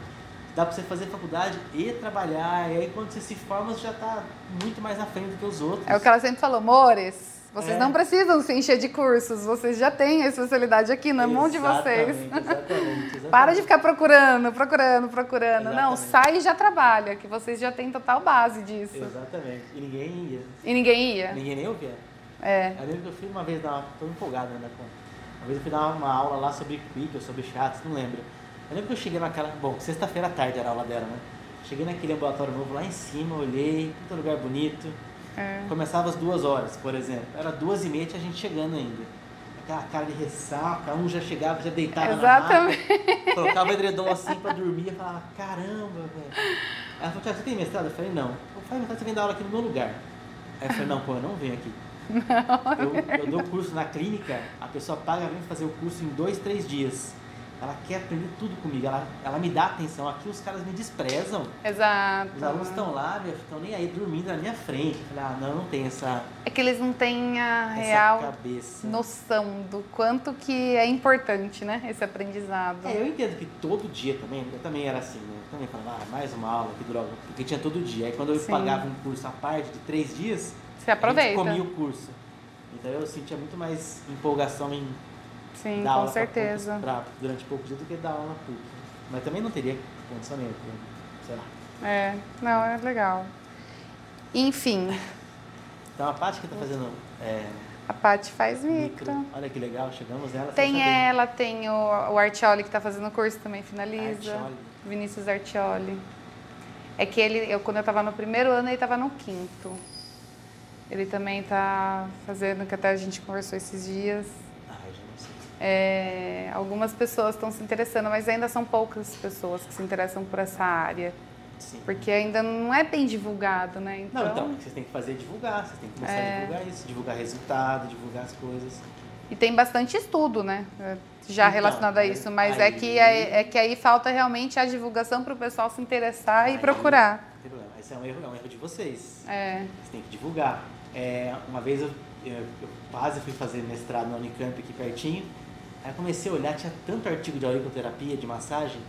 dá pra você fazer faculdade e trabalhar. E aí quando você se forma, você já tá muito mais na frente do que os outros. É o que ela sempre falou, amores. Vocês É. não precisam se encher de cursos, vocês já têm a especialidade aqui na mão de vocês. Exatamente, exatamente. Para de ficar procurando, procurando, procurando. Não, Exatamente. sai e já trabalha, que vocês já têm total base disso. Exatamente. E ninguém ia. E ninguém ia. Ninguém nem ouvia. É. Eu lembro que eu fui uma vez dar tô empolgado ainda com. Uma vez eu fui dar uma aula lá sobre quick ou sobre chats, não lembro. Eu lembro que eu cheguei naquela. Bom, sexta-feira à tarde era a aula dela, né? Cheguei naquele ambulatório novo lá em cima, olhei, puta lugar bonito. É. Começava às duas horas, por exemplo. Era duas e meia tinha gente chegando ainda. aquela cara de ressaca, um já chegava, já deitava Exatamente. na maca, colocava o edredom assim pra dormir e falava, caramba, velho. Ela falou, você tem mestrado? Eu falei, não. Eu falei, mestrado, você vem dar aula aqui no meu lugar. Aí eu falei, não, pô, eu não venho aqui. Eu, eu dou curso na clínica, a pessoa paga vem fazer o curso em dois, três dias. Ela quer aprender tudo comigo, ela, ela me dá atenção. Aqui os caras me desprezam. Exato. Os alunos estão lá, estão nem aí dormindo na minha frente. Eu falei, ah, não, não tem essa, É que eles não têm a real cabeça. noção do quanto que é importante, né? Esse aprendizado. É, eu entendo que todo dia também, eu também era assim, né? Eu também falava, ah, mais uma aula, que droga, porque tinha todo dia. Aí quando eu Sim. pagava um curso à parte de três dias, Você aproveita. gente comia o curso. Então eu sentia muito mais empolgação em Sim, dar com aula pra certeza. poucos- pra- durante poucos dias do que dar aula PUC. Mas também não teria condicionamento, né? sei lá. É, não, é legal. Enfim, Então a Paty que tá fazendo é, a Paty faz micro, micro. olha que legal, chegamos nela. Tem ela, tem o, o Artioli que tá fazendo o curso também, finaliza. Artioli. Vinícius Artioli. É que ele, eu, quando eu tava no primeiro ano, ele tava no quinto. Ele também tá fazendo, que até a gente conversou esses dias. Ai, já não sei. É, algumas pessoas estão se interessando, mas ainda são poucas pessoas que se interessam por essa área. Sim. Porque ainda não é bem divulgado, né? Não, então, o que vocês têm que fazer é divulgar, vocês têm que começar É. a divulgar isso, divulgar resultado, divulgar as coisas. E tem bastante estudo, né? é, Já Então, relacionado a é, isso. Mas é, aí- que, é, é que aí falta realmente a divulgação para o pessoal se interessar Aí- e procurar. Não tem problema. Esse é um erro, é um erro de vocês. É, Vocês têm que divulgar. É, uma vez eu, eu, eu quase fui fazer mestrado na Unicamp aqui pertinho. Aí eu comecei a olhar, tinha tanto artigo de auriculoterapia, de massagem,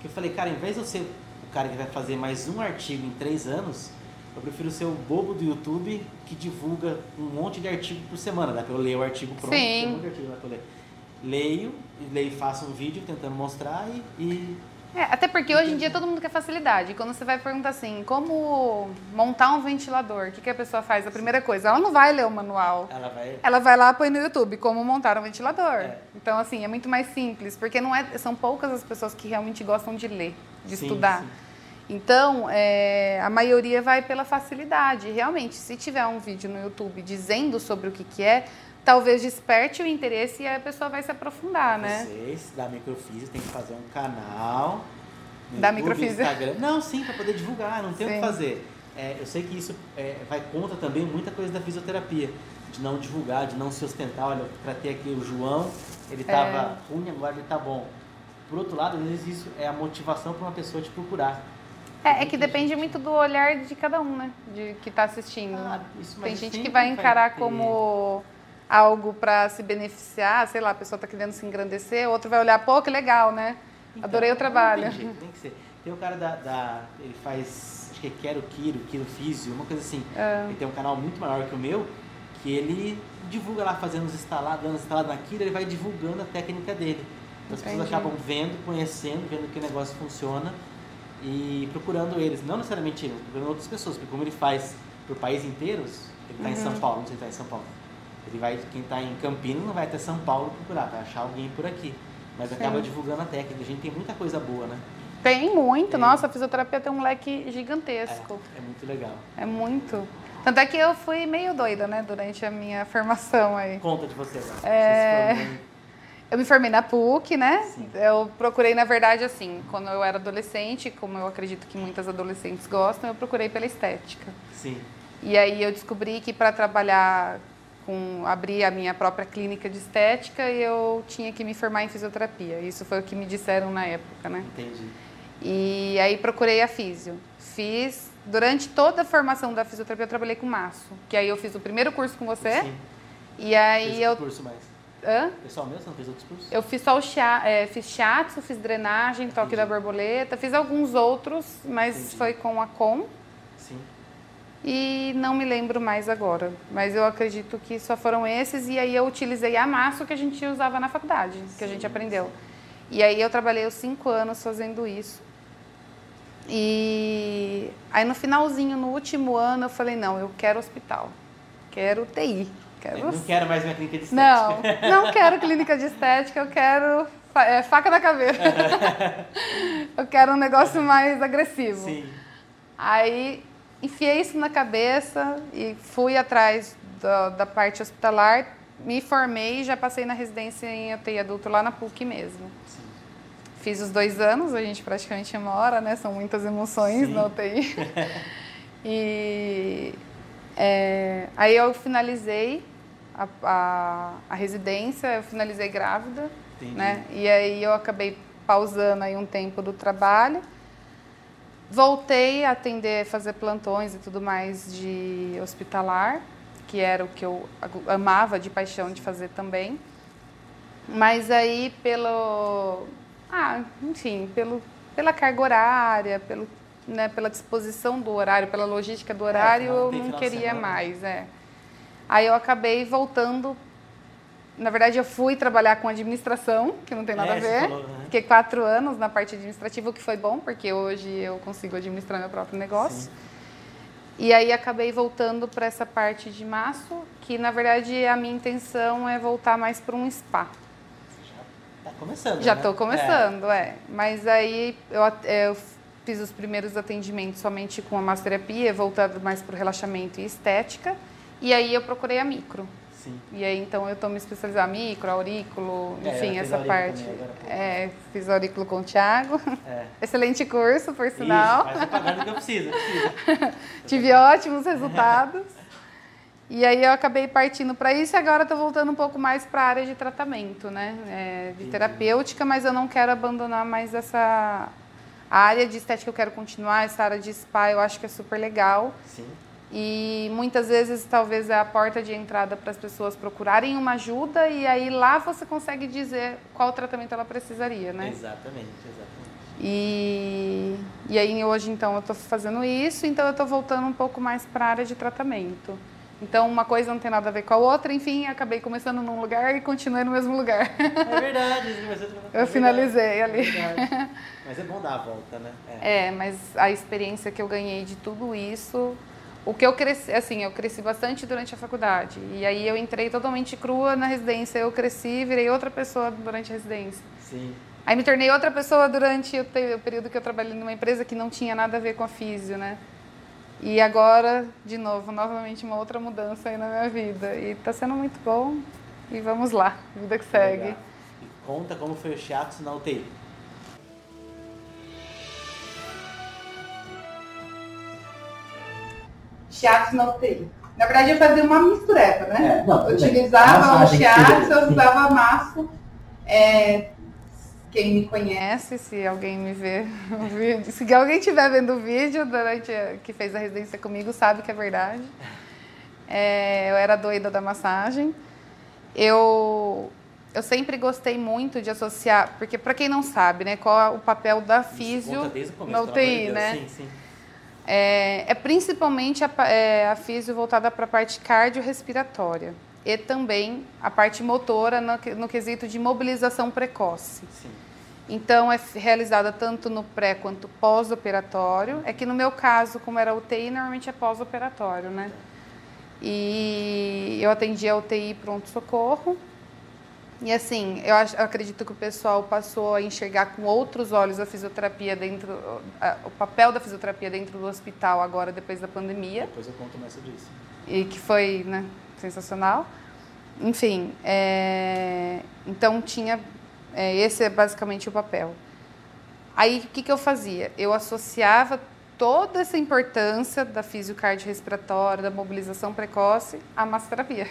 que eu falei, cara, em vez de eu ser o cara que vai fazer mais um artigo em três anos, eu prefiro ser o bobo do YouTube que divulga um monte de artigo por semana. Dá pra eu ler o artigo pronto, Sim. tem um monte de artigo lá pra eu ler. Leio, leio faço um vídeo tentando mostrar e, e É, até porque hoje em dia todo mundo quer facilidade. Quando você vai perguntar assim, como montar um ventilador, o que, que a pessoa faz? A primeira coisa, ela não vai ler o manual. ela vai. Ela vai lá põe no YouTube como montar um ventilador. É. Então, assim, é muito mais simples, porque não é, são poucas as pessoas que realmente gostam de ler, de Sim, estudar. sim. Então, é, a maioria vai pela facilidade. Realmente, se tiver um vídeo no YouTube dizendo sobre o que, que é, talvez desperte o interesse e a pessoa vai se aprofundar, né? Vocês da Microfísio tem que fazer um canal. no Da YouTube, Microfísio. Instagram. Não, sim, para poder divulgar, não tem o que fazer. É, eu sei que isso é, vai contra também muita coisa da fisioterapia, de não divulgar, de não se ostentar. Olha, eu tratei aqui o João, ele estava ruim, agora ele está bom. Por outro lado, às vezes isso é a motivação para uma pessoa te procurar. É, é que depende muito do olhar de cada um, né? De que está assistindo. Ah, isso, Tem gente que vai encarar ter- como algo para se beneficiar, sei lá, a pessoa está querendo se engrandecer, outro vai olhar, pô, que legal, né? Então, Adorei o trabalho. Tem jeito, tem que ser. Tem o cara da, da- Ele faz. Acho que é Quero Kiro, Kiro Físio, uma coisa assim. É. Ele tem um canal muito maior que o meu, que ele divulga lá, fazendo os instalados, dando instalados na Kiro, ele vai divulgando a técnica dele. Então as pessoas acabam vendo, conhecendo, vendo que o negócio funciona e procurando eles. Não necessariamente ele, mas procurando outras pessoas, porque como ele faz por país inteiros, ele está em São Uhum. Paulo, não sei se está em São Paulo. Ele vai, quem está em Campinas não vai até São Paulo procurar, vai achar alguém por aqui. Mas acaba Sim. divulgando a técnica. A gente tem muita coisa boa, né? Tem muito, É. nossa, a fisioterapia tem um leque gigantesco. É, é muito legal. É muito. Tanto é que eu fui meio doida, né, durante a minha formação aí. Conta de você agora. É. Você se Eu me formei na PUC, né? Sim. Eu procurei, na verdade, assim, quando eu era adolescente, como eu acredito que muitas adolescentes gostam, eu procurei pela estética. Sim. E aí eu descobri que para trabalhar com abrir a minha própria clínica de estética, eu tinha que me formar em fisioterapia. Isso foi o que me disseram na época, né? Entendi. E aí procurei a físio. Fiz durante toda a formação da fisioterapia eu trabalhei com maço, que aí eu fiz o primeiro curso com você. Sim. E aí Fez eu curso mais. Hã? Pessoal você não fez outros cursos? Eu fiz só o chia, é, fiz shiatsu, fiz drenagem, toque Entendi. da borboleta, fiz alguns outros, mas Entendi. foi com a Com. E não me lembro mais agora. Mas eu acredito que só foram esses e aí eu utilizei a massa que a gente usava na faculdade, que a gente Sim, aprendeu. E aí eu trabalhei os cinco anos fazendo isso. E aí no finalzinho, no último ano, eu falei, não, eu quero hospital, quero TI, quero Eu não quero mais minha clínica de estética. não, não quero clínica de estética, eu quero é, faca na caveira. eu quero um negócio mais agressivo. Sim. Aí enfiei isso na cabeça e fui atrás da, da parte hospitalar, me formei e já passei na residência em UTI adulto lá na PUC mesmo. Sim. Fiz os dois anos, a gente praticamente mora, né? São muitas emoções Sim. na UTI. e é, aí eu finalizei a, a, a residência, eu finalizei grávida, Entendi. né? E aí eu acabei pausando aí um tempo do trabalho. Voltei a atender, fazer plantões e tudo mais de hospitalar, que era o que eu amava de paixão de fazer também. Mas aí pelo, ah, enfim, pelo, pela carga horária, pelo, né, pela disposição do horário, pela logística do horário, afinal, eu não queria mais, é. Aí eu acabei voltando. Na verdade, eu fui trabalhar com administração, que não tem nada É, a ver. falou, né? Fiquei quatro anos na parte administrativa, o que foi bom, porque hoje eu consigo administrar meu próprio negócio. Sim. E aí acabei voltando para essa parte de maço, que na verdade a minha intenção é voltar mais para um spa. Tá começando. Já né? estou começando, é. Mas aí eu, eu fiz os primeiros atendimentos somente com a massoterapia, voltado mais para o relaxamento e estética. E aí eu procurei a micro. É, sim. E aí então eu estou me especializando em micro, aurículo, É, enfim, fez essa parte. É, fiz aurículo com o Thiago. É. Excelente curso, por sinal. Isso, mas é o que eu preciso. precisa. Tive ótimos resultados. E aí eu acabei partindo para isso e agora estou voltando um pouco mais para a área de tratamento, né? É, de terapêutica, mas eu não quero abandonar mais essa a área de estética, eu quero continuar, essa área de spa eu acho que é super legal. Sim. E muitas vezes talvez é a porta de entrada para as pessoas procurarem uma ajuda e aí lá você consegue dizer qual tratamento ela precisaria, né? Exatamente, exatamente. E, e aí hoje então eu estou fazendo isso, então eu estou voltando um pouco mais para a área de tratamento. Então uma coisa não tem nada a ver com a outra, enfim, acabei começando num lugar e continuei no mesmo lugar. É verdade. é Eu verdade, finalizei é ali. Mas é bom dar a volta, né? É. É, mas a experiência que eu ganhei de tudo isso, o que eu cresci, assim, eu cresci bastante durante a faculdade. E aí eu entrei totalmente crua na residência, eu cresci, virei outra pessoa durante a residência. Sim. Aí me tornei outra pessoa durante o, te- o período que eu trabalhei numa empresa que não tinha nada a ver com a físio, né? E agora, de novo, novamente uma outra mudança aí na minha vida. E tá sendo muito bom. E vamos lá, vida que segue. Legal. E conta como foi o shiatsu na UTI. Shiatsu na UTI. Na verdade, eu fazia uma mistureba, né? É, não, eu utilizava o shiatsu, eu usava maço. É, quem me conhece, se alguém me vê no vídeo, se alguém estiver vendo o vídeo durante a- que fez a residência comigo, sabe que é verdade. É, eu era doida da massagem. Eu eu sempre gostei muito de associar, porque para quem não sabe, né, qual é o papel da Isso físio o começo, na UTI, né? Sim, sim. É, é principalmente a, é, a físio voltada para a parte cardiorrespiratória e também a parte motora no, no quesito de mobilização precoce. sim. Então, é realizada tanto no pré quanto pós-operatório. É que no meu caso, como era UTI, normalmente é pós-operatório, né? E eu atendi a UTI pronto-socorro. E assim, eu, acho- eu acredito que o pessoal passou a enxergar com outros olhos a fisioterapia dentro, a- o papel da fisioterapia dentro do hospital agora, depois da pandemia Depois eu conto mais sobre isso. e que foi né, sensacional. Enfim, é, então tinha. é, esse é basicamente o papel. Aí o que, que eu fazia? Eu associava toda essa importância da fisiocardiorrespiratória, da mobilização precoce à massoterapia.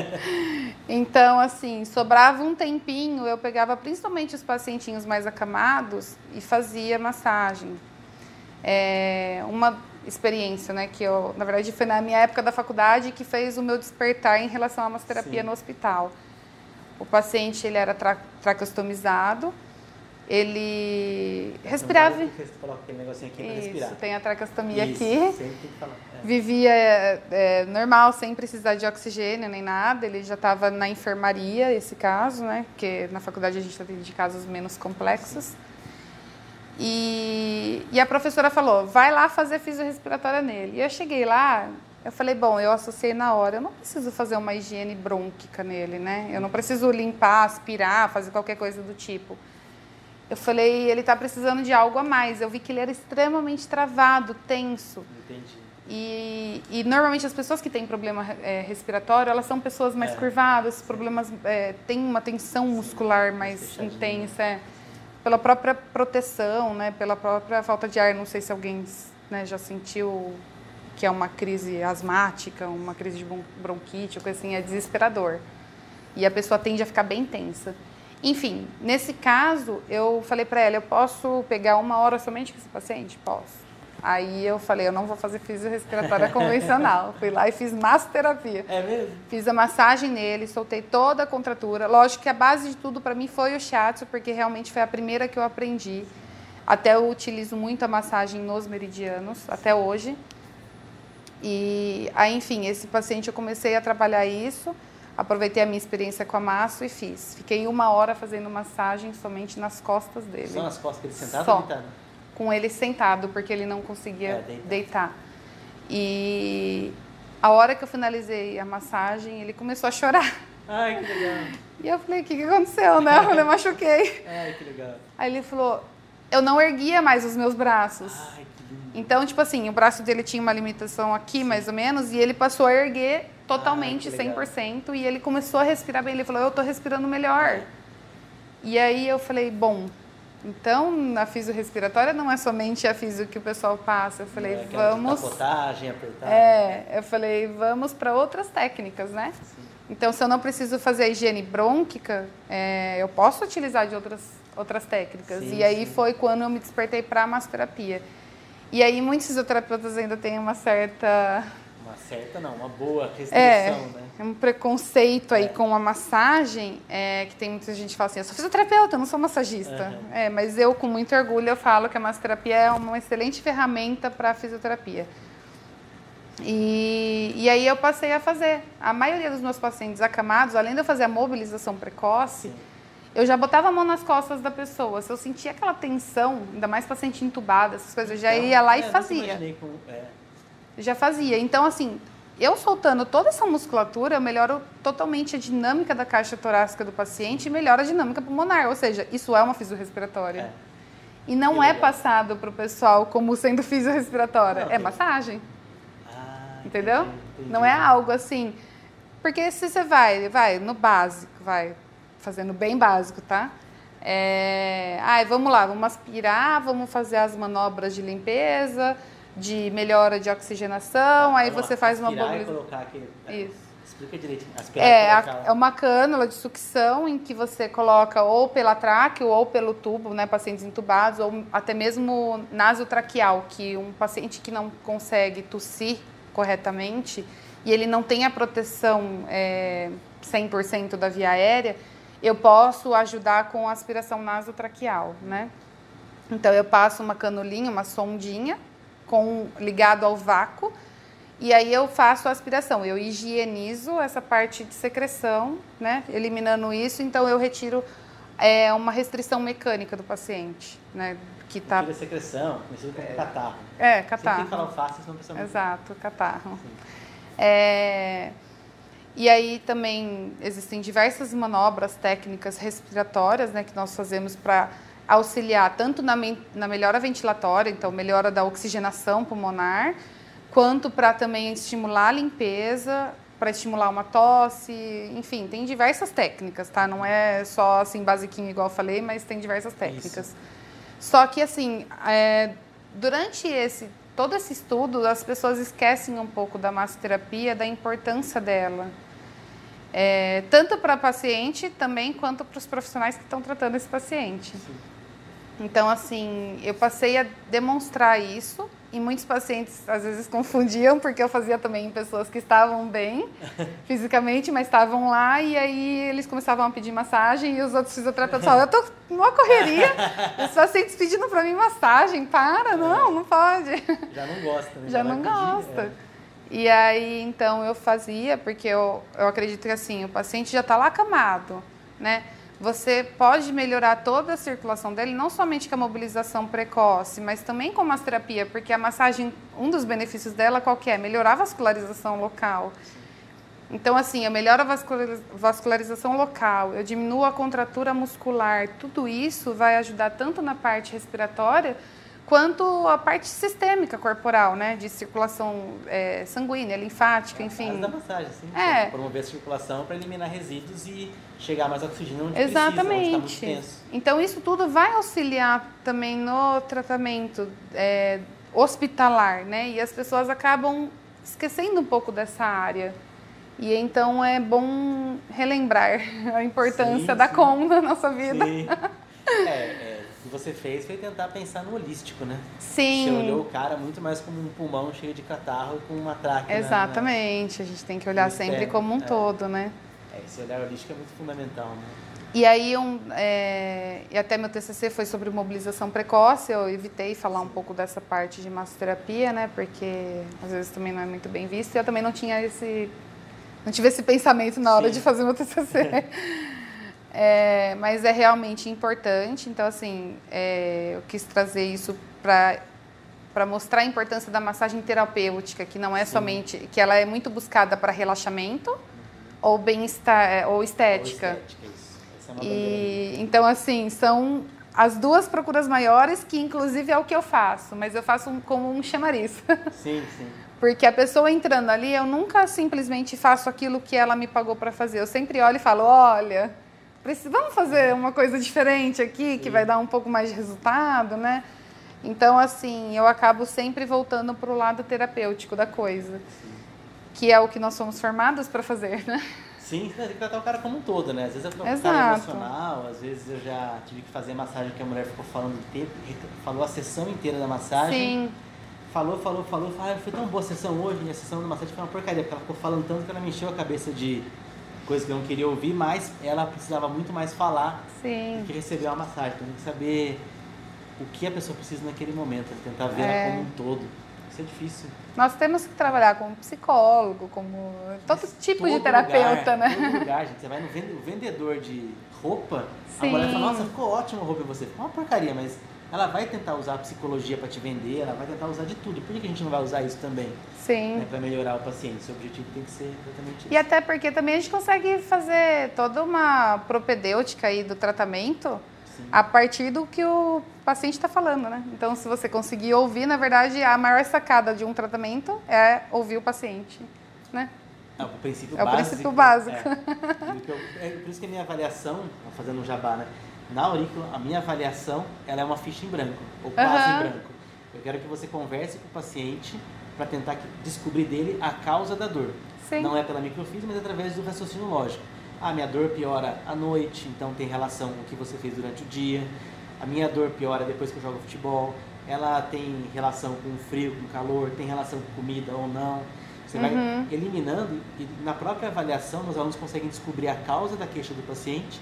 então, assim, sobrava um tempinho, eu pegava principalmente os pacientinhos mais acamados e fazia massagem é, uma experiência, né, que eu, na verdade, foi na minha época da faculdade que fez o meu despertar em relação à massoterapia Sim. no hospital. O paciente, ele era tra traqueostomizado, ele respirava... Então, Você coloca aquele negocinho aqui pra respirar. Isso, tem a traqueostomia Isso, aqui. Sempre tem que falar. É. Vivia é, é, normal, sem precisar de oxigênio nem nada. Ele já estava na enfermaria, esse caso, né? Porque na faculdade a gente atende casos menos complexos. E, e a professora falou, vai lá fazer fisiorrespiratória nele. E eu cheguei lá, eu falei, bom, eu associei na hora, eu não preciso fazer uma higiene brônquica nele, né? Eu não preciso limpar, aspirar, fazer qualquer coisa do tipo. Eu falei, ele está precisando de algo a mais. Eu vi que ele era extremamente travado, tenso. Entendi. E, e, normalmente as pessoas que têm problema é, respiratório, elas são pessoas mais é. curvadas, problemas é, têm uma tensão muscular mais intensa, é, pela própria proteção, né, pela própria falta de ar. Não sei se alguém né, já sentiu que é uma crise asmática, uma crise de bronquite, coisa assim, é desesperador. E a pessoa tende a ficar bem tensa. Enfim, nesse caso, eu falei para ela, eu posso pegar uma hora somente com esse paciente? Posso. Aí eu falei, eu não vou fazer fisiorrespiratória convencional. Fui lá e fiz massoterapia. É mesmo? Fiz a massagem nele, soltei toda a contratura. Lógico que a base de tudo para mim foi o shiatsu, porque realmente foi a primeira que eu aprendi. Até eu utilizo muito a massagem nos meridianos, até hoje. E aí, enfim, esse paciente eu comecei a trabalhar isso. Aproveitei a minha experiência com a masso e fiz. Fiquei uma hora fazendo massagem somente nas costas dele. Só nas costas que ele sentava Só. ou deitado? com ele sentado, porque ele não conseguia É, deitar. deitar. E a hora que eu finalizei a massagem, ele começou a chorar. Ai, que legal. E eu falei, o que, que aconteceu, né? Eu falei, machuquei. Ai, que legal. Aí ele falou, eu não erguia mais os meus braços. Ai, que lindo. Então, tipo assim, o braço dele tinha uma limitação aqui, mais ou menos, e ele passou a erguer totalmente, Ah, que legal. 100%, e ele começou a respirar bem. Ele falou, eu tô respirando melhor. E aí eu falei, bom, então a fisiorrespiratória não é somente a fisio que o pessoal passa. Eu falei, É, aquela vamos. Capotagem, apertar. É, eu falei, vamos para outras técnicas, né? Então, se eu não preciso fazer a higiene brônquica, é, eu posso utilizar de outras, outras técnicas. Sim, e aí sim. foi quando eu me despertei para a massoterapia. E aí muitos fisioterapeutas ainda têm uma certa certa não, uma boa restrição, é, né? um preconceito aí É. com a massagem, é, que tem muita gente que fala assim, eu sou fisioterapeuta, eu não sou massagista. Aham. É, mas eu, com muito orgulho, eu falo que a massoterapia é uma excelente ferramenta para a fisioterapia. E, e aí eu passei a fazer. A maioria dos meus pacientes acamados, além de eu fazer a mobilização precoce, Sim. eu já botava a mão nas costas da pessoa. Se eu sentia aquela tensão, ainda mais paciente entubado, essas coisas, eu já Então, ia lá é, e nunca fazia imaginei com- é. Já fazia. Então, assim, eu soltando toda essa musculatura, eu melhoro totalmente a dinâmica da caixa torácica do paciente e melhoro a dinâmica pulmonar. Ou seja, isso é uma fisiorrespiratória. É. E não é passado para o pessoal como sendo fisiorrespiratória. Não, é massagem, Ah, entendeu? entendi, entendi. Não é algo assim. Porque se você vai, vai no básico, vai fazendo bem básico, tá? É, ai, vamos lá, vamos aspirar, vamos fazer as manobras de limpeza, de melhora de oxigenação, aí você faz uma aspirar e colocar aqui. é, Isso. Explica direito. Aspirar É, a- é uma cânula de sucção em que você coloca ou pela tráqueo ou pelo tubo, né, pacientes entubados, ou até mesmo nasotraqueal, que um paciente que não consegue tossir corretamente e ele não tem a proteção é, 100% da via aérea, eu posso ajudar com aspiração nasotraqueal, né? Então eu passo uma canulinha, uma sondinha com ligado ao vácuo e aí eu faço a aspiração, eu higienizo essa parte de secreção, né? Eliminando isso, então eu retiro é, uma restrição mecânica do paciente, né? Que tá Tira a secreção, conhecido como catarro. é Sempre tem catarro. que falar fácil, senão a pessoa não- Exato, catarro. É, e aí também existem diversas manobras técnicas respiratórias né, que nós fazemos para auxiliar tanto na, na melhora ventilatória, então melhora da oxigenação pulmonar, quanto para também estimular a limpeza, para estimular uma tosse, enfim, tem diversas técnicas, tá? Não é só assim basiquinho igual eu falei, mas tem diversas técnicas. Só que assim, é, durante esse todo esse estudo, as pessoas esquecem um pouco da massoterapia, da importância dela. É, tanto para paciente também quanto para os profissionais que estão tratando esse paciente. Sim. Então, assim, eu passei a demonstrar isso e muitos pacientes às vezes confundiam, porque eu fazia também em pessoas que estavam bem fisicamente, mas estavam lá e aí eles começavam a pedir massagem e os outros fisioterapeutas falavam, eu tô numa correria, os pacientes pedindo para mim massagem, para, não, não pode. Já não gosta, né? Já vai não pedir, gosta. é. E aí, então, eu fazia, porque eu, eu acredito que assim, o paciente já está lá acamado, né? Você pode melhorar toda a circulação dele, não somente com a mobilização precoce, mas também com a massoterapia, porque a massagem, um dos benefícios dela qual é? Melhorar a vascularização local. Então, assim, eu melhoro a vasculariz- vascularização local, eu diminuo a contratura muscular, tudo isso vai ajudar tanto na parte respiratória quanto a parte sistêmica corporal, né? De circulação é, sanguínea, linfática, enfim. da massagem, sim. É. Promover a circulação para eliminar resíduos e chegar mais oxigênio onde Exatamente. precisa, onde tá. Então, isso tudo vai auxiliar também no tratamento é, hospitalar, né? E as pessoas acabam esquecendo um pouco dessa área. E então é bom relembrar a importância Sim, da sim. com na nossa vida. Sim. É, é, que você fez foi tentar pensar no holístico, né? Você olhou Sim, o cara muito mais como um pulmão cheio de catarro com uma tráquea. na- exatamente. A gente tem que olhar sempre como um é. todo, né? É, esse olhar holístico é muito fundamental, né? E aí, um, é, e até meu TCC foi sobre mobilização precoce, eu evitei falar um pouco dessa parte de massoterapia, né, porque às vezes também não é muito bem visto, e eu também não tinha esse, não tive esse pensamento na hora Sim. de fazer meu TCC. É, mas é realmente importante, então assim, é, eu quis trazer isso para para mostrar a importância da massagem terapêutica, que não é Sim. somente, que ela é muito buscada para relaxamento ou bem-estar ou estética. Ou estética, isso. Essa é uma E então assim, são as duas procuras maiores que inclusive é o que eu faço, mas eu faço um- como um chamariz. Sim, sim. Porque a pessoa entrando ali, eu nunca simplesmente faço aquilo que ela me pagou para fazer. Eu sempre olho e falo: "Olha, vamos fazer uma coisa diferente aqui que vai dar um pouco mais de resultado, né?" Então, assim, eu acabo sempre voltando para o lado terapêutico da coisa, que é o que nós somos formados para fazer, né? Sim, tem que tratar o cara como um todo, né? Às vezes é o cara Exato. emocional, às vezes eu já tive que fazer massagem que a mulher ficou falando o tempo, falou a sessão inteira da massagem. Sim, Falou, falou, falou, falou, ah, foi tão boa a sessão hoje, e a sessão da massagem foi uma porcaria, porque ela ficou falando tanto que ela me encheu a cabeça de coisas que eu não queria ouvir, mas ela precisava muito mais falar sim. do que receber uma massagem. Então tem que saber o que a pessoa precisa naquele momento, tentar ver É. ela como um todo. Isso é difícil. Nós temos que trabalhar como psicólogo, como todo Mas tipo de todo terapeuta, lugar, né? Todo lugar, gente. Você vai no vendedor de roupa, Sim. a mulher fala, nossa, ficou ótima a roupa em você. Ficou uma porcaria, mas ela vai tentar usar a psicologia para te vender, ela vai tentar usar de tudo. Por que a gente não vai usar isso também? Sim. Né, para melhorar o paciente. Seu objetivo tem que ser exatamente isso. E até porque também a gente consegue fazer toda uma propedêutica aí do tratamento Sim. a partir do que o paciente está falando, né? Então, se você conseguir ouvir, na verdade, a maior sacada de um tratamento é ouvir o paciente, né? É o princípio É o básico. princípio básico. É. O eu- é por isso que a minha avaliação, fazendo um jabá, né? Na aurícula, a minha avaliação, ela é uma ficha em branco, ou quase Aham. em branco. Eu quero que você converse com o paciente para tentar descobrir dele a causa da dor. Sim. Não é pela microfísica, mas através do raciocínio lógico. Ah, minha dor piora à noite, então tem relação com o que você fez durante o dia. A minha dor piora depois que eu jogo futebol. Ela tem relação com frio, com calor, tem relação com comida ou não. Você vai Uhum. eliminando e na própria avaliação os alunos conseguem descobrir a causa da queixa do paciente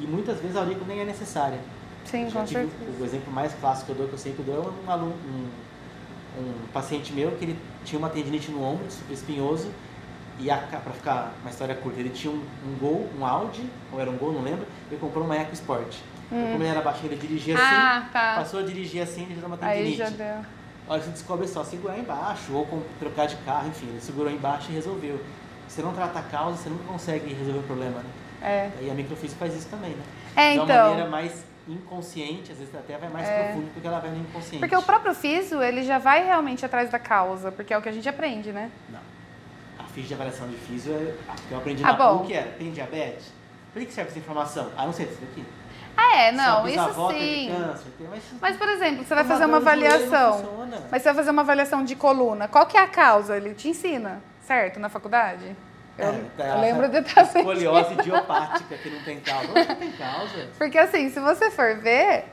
e muitas vezes a aurícula nem é necessária. Sim, com certeza. o exemplo mais clássico que eu dou, que eu sempre dou, é um aluno, um, um paciente meu que ele tinha uma tendinite no ombro, super espinhoso, e para ficar uma história curta, ele tinha um, um Gol, um Audi, ou era um Gol, não lembro, ele comprou uma Eco Sport. Então, como ele era baixinho, ele dirigia assim, Ah, tá. passou a dirigir assim, ele já deu uma Aí tendinite. já deu. Olha, você descobre só segurar embaixo, ou com- trocar de carro, enfim, ele segurou embaixo e resolveu. Se você não trata a causa, você nunca consegue resolver o problema, né? É. E a microfísica faz isso também, né? É, de uma então. maneira mais inconsciente, às vezes até vai mais É. profundo porque ela vai no inconsciente. Porque o próprio físio, ele já vai realmente atrás da causa, porque é o que a gente aprende, né? Não. A ficha de avaliação de físio, é, a que eu aprendi Ah, na bom. PUC era, tem diabetes? Por que que serve essa informação? Ah, não sei, isso daqui. Ah, é, não, bisavó isso sim. câncer, tem- mas... Mas, por exemplo, você vai fazer uma avaliação. Mas você vai fazer uma avaliação de coluna. Qual que é a causa? Ele te ensina, certo? Na faculdade? Eu, É, tá, eu lembro de estar sempre... Escoliose idiopática que não tem causa. Não, tem causa. Porque assim, se você for ver,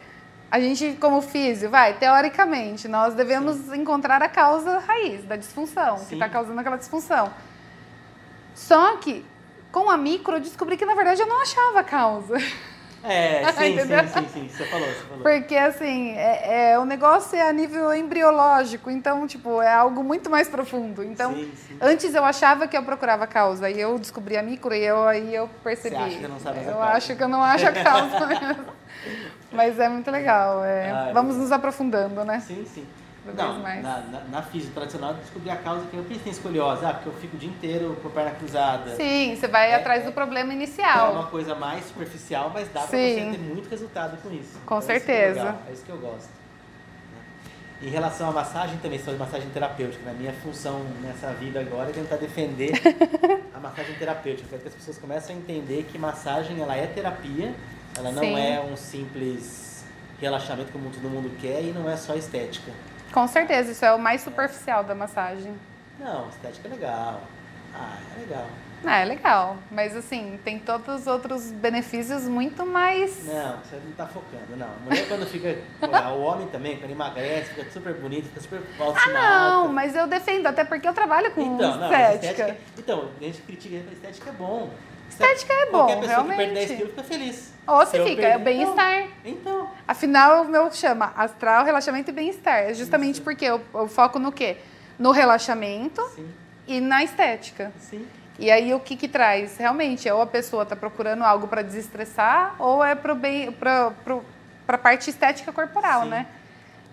a gente, como físio, vai, teoricamente, nós devemos encontrar a causa raiz da disfunção, que Sim. está causando aquela disfunção. Só que, com a micro, eu descobri que, na verdade, eu não achava a causa. É, sim, sim, sim, sim, você falou, você falou. Porque, assim, é, é- o negócio é a nível embriológico, então, tipo, é algo muito mais profundo. Então, Sim, sim. antes eu achava que eu procurava a causa, e eu descobri a micro, e eu, aí eu percebi. Você acha que não sabe eu causa. acho que eu não acho a causa mesmo. Mas é muito legal. é. Ah, Vamos nos aprofundando, né? Sim, sim. Cada Não, vez mais. na, na, na física tradicional eu descobri a causa que eu fiz tem escoliose. Ah, porque eu fico o dia inteiro com a perna cruzada. Sim, você vai É, atrás é. do problema É inicial. uma coisa mais superficial, mas dá pra Sim. você ter muito resultado com isso. Com Então, isso que é certeza. É isso que eu gosto. né? Em relação à massagem também, sou de massagem terapêutica. Na minha função nessa vida agora é tentar defender a massagem terapêutica. Quero que as pessoas comecem a entender que massagem ela é terapia, ela não Sim. é um simples relaxamento como todo mundo quer e não é só estética. Com certeza, isso é o mais superficial da massagem. Não, estética é legal. Ah, é legal. Ah, é legal, mas assim, tem todos os outros benefícios muito mais. Não, você não tá focando, não. A mulher quando fica. o homem também, quando emagrece, fica super bonito, fica super Ah, não, alta. mas eu defendo, até porque eu trabalho com Então, não, mas estética. Então, a gente critica, estética é bom. Estética é bom, Qualquer pessoa que perde realmente. 10 quilos fica feliz. Ou se eu fica, perder- é o bem-estar. Então, Afinal, o meu chama astral, relaxamento e bem-estar. É justamente Isso. porque eu, eu foco no quê? No relaxamento então, sim, e na estética. sim. E aí o que que traz? Realmente, ou a pessoa está procurando algo para desestressar, ou é para bem, para a parte estética corporal, Sim. né?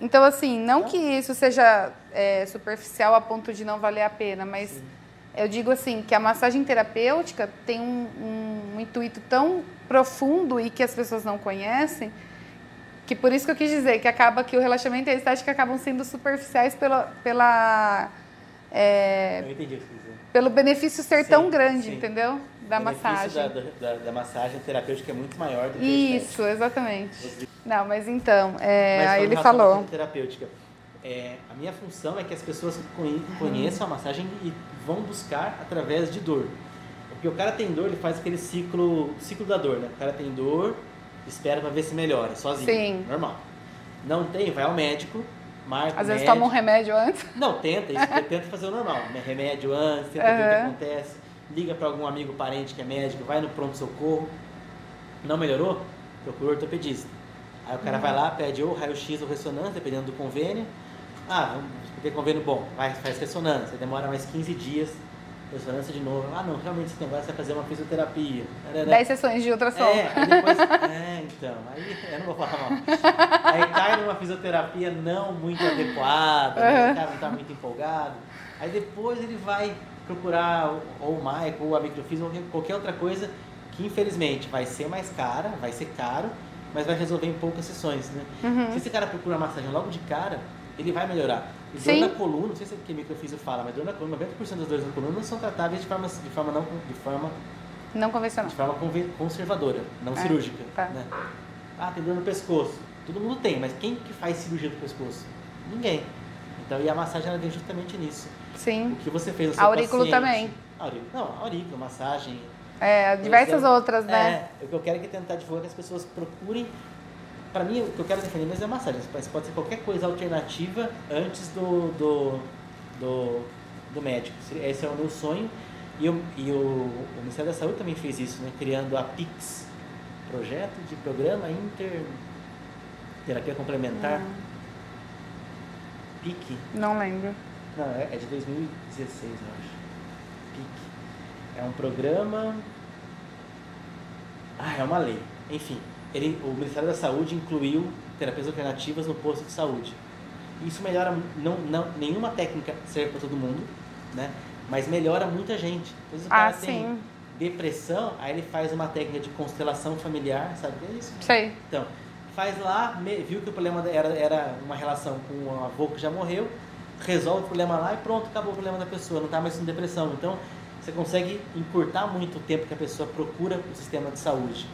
Então, assim, não que isso seja é, superficial a ponto de não valer a pena, mas Sim. Eu digo assim, que a massagem terapêutica tem um, um- um intuito tão profundo e que as pessoas não conhecem, que por isso que eu quis dizer que acaba que o relaxamento e a estética acabam sendo superficiais pela, pela, é, Eu entendi o que você dizer. pelo benefício ser Sim, tão grande, sim. entendeu? Da O massagem. Da, da, da massagem terapêutica é muito maior do que a. Isso, exatamente. Não, mas então, é, Mas aí ele falou. terapêutica. É, a minha função é que as pessoas conhe- conheçam a massagem e vão buscar através de dor. Porque o cara tem dor, ele faz aquele ciclo, ciclo da dor, né? O cara tem dor, espera pra ver se melhora, sozinho. Sim. Normal. Não tem, vai ao médico, marca Às vezes médico. toma um remédio antes. Não, tenta, isso, tenta fazer o normal. né? Remédio antes, tenta ver o que acontece. Liga para algum amigo, parente que é médico, vai no pronto-socorro. Não melhorou? Procura o ortopedista. Aí o cara Uhum. vai lá, pede ou raio-x ou ressonância, dependendo do convênio. Ah, ter convênio bom, vai, faz ressonância, demora mais 15 dias, ressonância de novo. Ah, não, realmente esse negócio vai fazer uma fisioterapia. Tarará. 10 sessões de ultrassom. É, aí depois. é, então. Aí eu não vou falar mal. Aí cai numa fisioterapia não muito adequada? Uhum. o cara não tá muito empolgado. Aí depois ele vai procurar ou o Maico ou a microfísica ou qualquer- outra coisa que infelizmente vai ser mais cara, vai ser caro, mas vai resolver em poucas sessões, né? Uhum. Se esse cara procura uma massagem logo de cara, ele vai melhorar. Dor Sim. na coluna, não sei se é que microfísio fala, mas dor na coluna, 90% das dores na coluna não são tratáveis de forma, de forma não de forma Não convencional. de forma conservadora, não É, cirúrgica. tá. Né? Ah, tem dor no pescoço. Todo mundo tem, mas quem que faz cirurgia do pescoço? Ninguém. Então, e a massagem ela vem justamente nisso. Sim. O que você fez no seu Aurículo paciente- também. Aurículo. Não, aurículo, massagem. É, diversas quero- outras, né? É, o que eu quero é que tentar divulgar que as pessoas procurem. Pra mim, o que eu quero defender mesmo é a massagem. Mas pode ser qualquer coisa alternativa antes do, do, do, do médico. Esse é o meu sonho. E, eu, e o, o Ministério da Saúde também fez isso, né? Criando a PIX Projeto de Programa Inter Terapia Complementar. Hum. PIC. Não lembro. Não, é é de 2016, eu acho. PIC. É um programa. Ah, é uma lei. Enfim, ele, o Ministério da Saúde incluiu terapias alternativas no posto de saúde. Isso melhora, não, não, nenhuma técnica serve para todo mundo, né? Mas melhora muita gente. Às vezes o Ah, cara tem sim. depressão, aí ele faz uma técnica de constelação familiar, sabe? É isso. Sei. Então, faz lá, viu que o problema era, era uma relação com um avô que já morreu, resolve o problema lá e pronto, acabou o problema da pessoa, não está mais com depressão. Então, você consegue encurtar muito o tempo que a pessoa procura o sistema de saúde.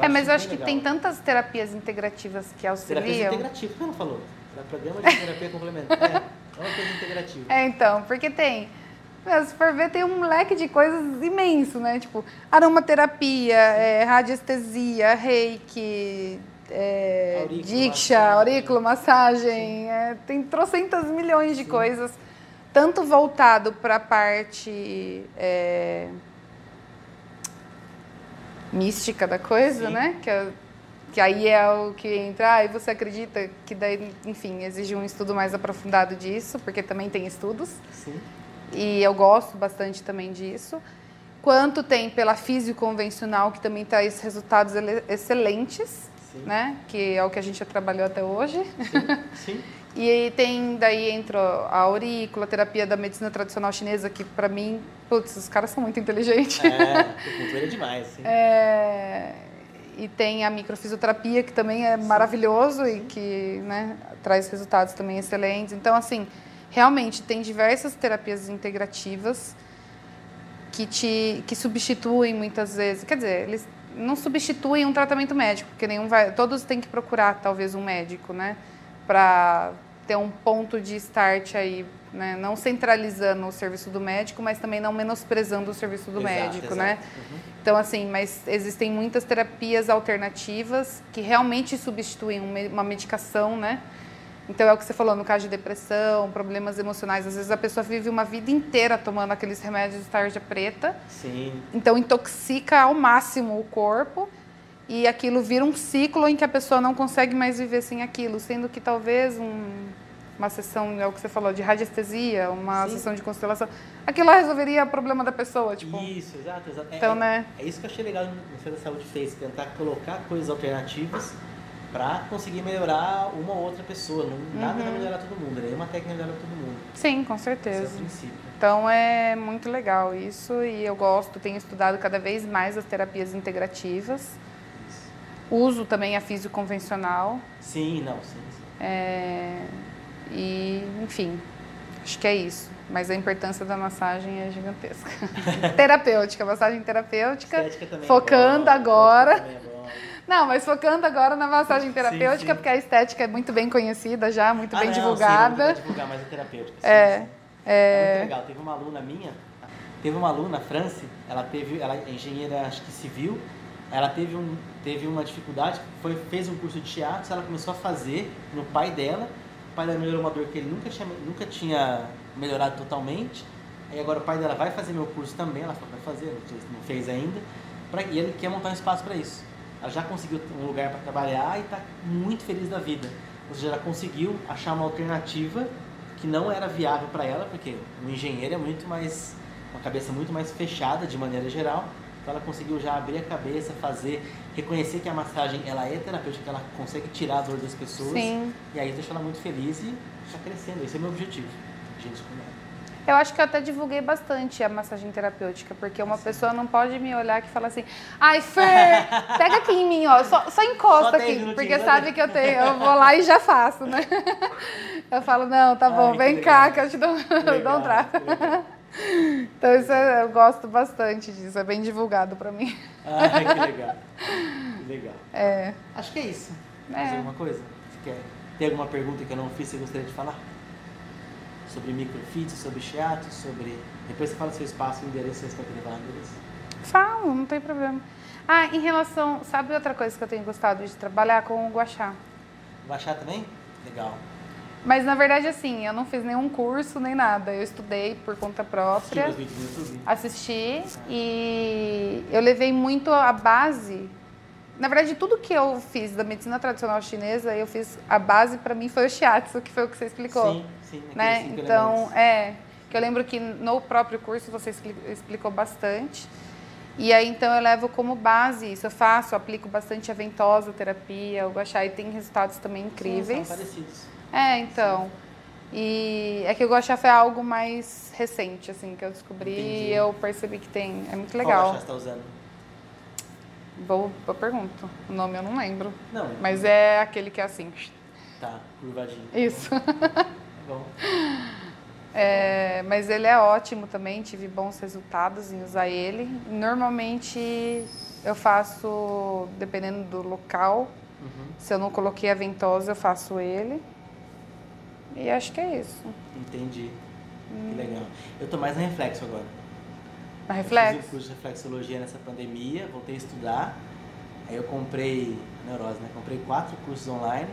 É, mas eu acho que legal. tem tantas terapias integrativas que auxiliam. integrativa, que não falou? Era programa de terapia complementar. É, é uma coisa integrativa. É, então, porque tem. Se for ver, tem um leque de coisas imenso, né? Tipo, aromaterapia, é, radiestesia, reiki, é, Aurículo, diksha, massagem. aurículo, massagem. é, tem trocentas milhões de Sim. coisas, tanto voltado para a parte é, mística da coisa, Sim. né? Que, é- que aí é o que entra, ah, e você acredita que daí, enfim, exige um estudo mais aprofundado disso, porque também tem estudos, Sim. e eu gosto bastante também disso. Quanto tem pela físico convencional, que também traz resultados ele- excelentes, Sim. né? Que é o que a gente já trabalhou até hoje. Sim. E aí tem, daí entra a aurícula, a terapia da medicina tradicional chinesa, que pra mim, putz, os caras são muito inteligentes. É, acupuntura é demais. Sim. É, e tem a microfisioterapia, que também é maravilhoso e que né, traz resultados também excelentes. Então, assim, realmente tem diversas terapias integrativas que te que substituem muitas vezes. Quer dizer, eles não substituem um tratamento médico, porque nenhum vai, todos têm que procurar talvez um médico, né, para ter um ponto de start aí, né, não centralizando o serviço do médico, mas também não menosprezando o serviço do Exato, médico, né? exato. Uhum. Então assim, mas existem muitas terapias alternativas que realmente substituem um uma medicação, né? Então é o que você falou no caso de depressão, problemas emocionais, às vezes a pessoa vive uma vida inteira tomando aqueles remédios de tarja preta Sim, então intoxica ao máximo o corpo e aquilo vira um ciclo em que a pessoa não consegue mais viver sem aquilo, sendo que talvez um- uma sessão, é o que você falou, de radiestesia, uma Sim. sessão de constelação, aquilo lá resolveria o problema da pessoa, tipo. isso, exato, exato. É- Então, é, né? É isso que eu achei legal no Centro da Saúde fez, tentar colocar coisas alternativas para conseguir melhorar uma ou outra pessoa. Não, Nada Uhum. vai melhorar todo mundo, nenhuma técnica melhora todo mundo. Sim, com Esse é o certeza. princípio. Então é muito legal isso e eu gosto, tenho estudado cada vez mais as terapias integrativas. Isso. Uso também a físico convencional. Sim, não, sim, sim. É, e, enfim, acho que é isso. Mas a importância da massagem é gigantesca. terapêutica, massagem terapêutica. É focando bom, agora. é. Não, mas focando agora na massagem terapêutica, sim. porque a estética é muito bem conhecida já, muito Ah, bem não, sim, divulgada. vou divulgar mais a terapêutica. sim, É, sim. é. muito legal. Teve uma aluna minha, teve uma aluna, a Franci, ela teve, ela é engenheira, acho que civil, ela teve, um, teve uma dificuldade, foi, fez um curso de teatro, ela começou a fazer no pai dela, pai dela melhorou uma dor que ele nunca tinha, nunca tinha melhorado totalmente, aí agora o pai dela vai fazer meu curso também, ela falou vai fazer, não não fez ainda, pra, e ele quer montar um espaço para isso. Ela já conseguiu um lugar para trabalhar e está muito feliz da vida. Ou seja, ela conseguiu achar uma alternativa que não era viável para ela, porque um engenheiro é muito mais uma cabeça muito mais fechada de maneira geral. Então ela conseguiu já abrir a cabeça, fazer, reconhecer que a massagem ela é terapêutica, ela consegue tirar a dor das pessoas. Sim. E aí deixa ela muito feliz e está crescendo. Esse é o meu objetivo. Gente, como é. Eu acho que eu até divulguei bastante a massagem terapêutica, porque uma pessoa não pode me olhar que fala assim, ai Fer, pega aqui em mim, ó, só, só encosta Só aqui, porque sabe que eu tenho, eu vou lá e já faço, né? Eu falo, não, tá bom, Ai, que vem legal. cá que eu te dou, eu dou um Legal, trato. Então isso é- eu gosto bastante disso, é bem divulgado pra mim. Ah, que legal. Que legal. É, Acho que é isso. É. Mais alguma coisa? Você quer? Tem alguma pergunta que eu não fiz que você gostaria de falar? Sobre microfit, sobre shiatsu, sobre. Depois você fala seu espaço, endereço, você querer falar endereço. falo, não tem problema. Ah, em relação, sabe outra coisa que eu tenho gostado de trabalhar com o guachá? Baixar também? Legal. Mas na verdade, assim, eu não fiz nenhum curso nem nada. Eu estudei por conta própria, assisti e eu levei muito a base. Na verdade, tudo que eu fiz da medicina tradicional chinesa, eu fiz a base para mim foi o shiatsu, que foi o que você explicou, Sim, sim. né? Então, elementos. é, que eu lembro que no próprio curso você expli- explicou bastante. E aí então eu levo como base isso, eu faço, aplico bastante a ventosa terapia, o guachá e tem resultados também Sim, incríveis. são parecidos. É, então. E é que o guachá foi algo mais recente, assim, que eu descobri Entendi. e eu percebi que tem. É muito Qual legal. baixar você tá usando? Boa, boa pergunta. O nome eu não lembro. Não. Mas é aquele que é assim. Tá, curvadinho. Isso. Tá bom. É, mas ele é ótimo também, tive bons resultados em usar ele. Normalmente eu faço, dependendo do local, Uhum. se eu não coloquei a ventosa, eu faço ele. E acho que é isso. Entendi. Hum. Que legal. Eu tô mais no reflexo agora. A Eu fiz reflexo? um curso de reflexologia nessa pandemia, voltei a estudar. Aí eu comprei, neurose, né? Comprei quatro cursos online.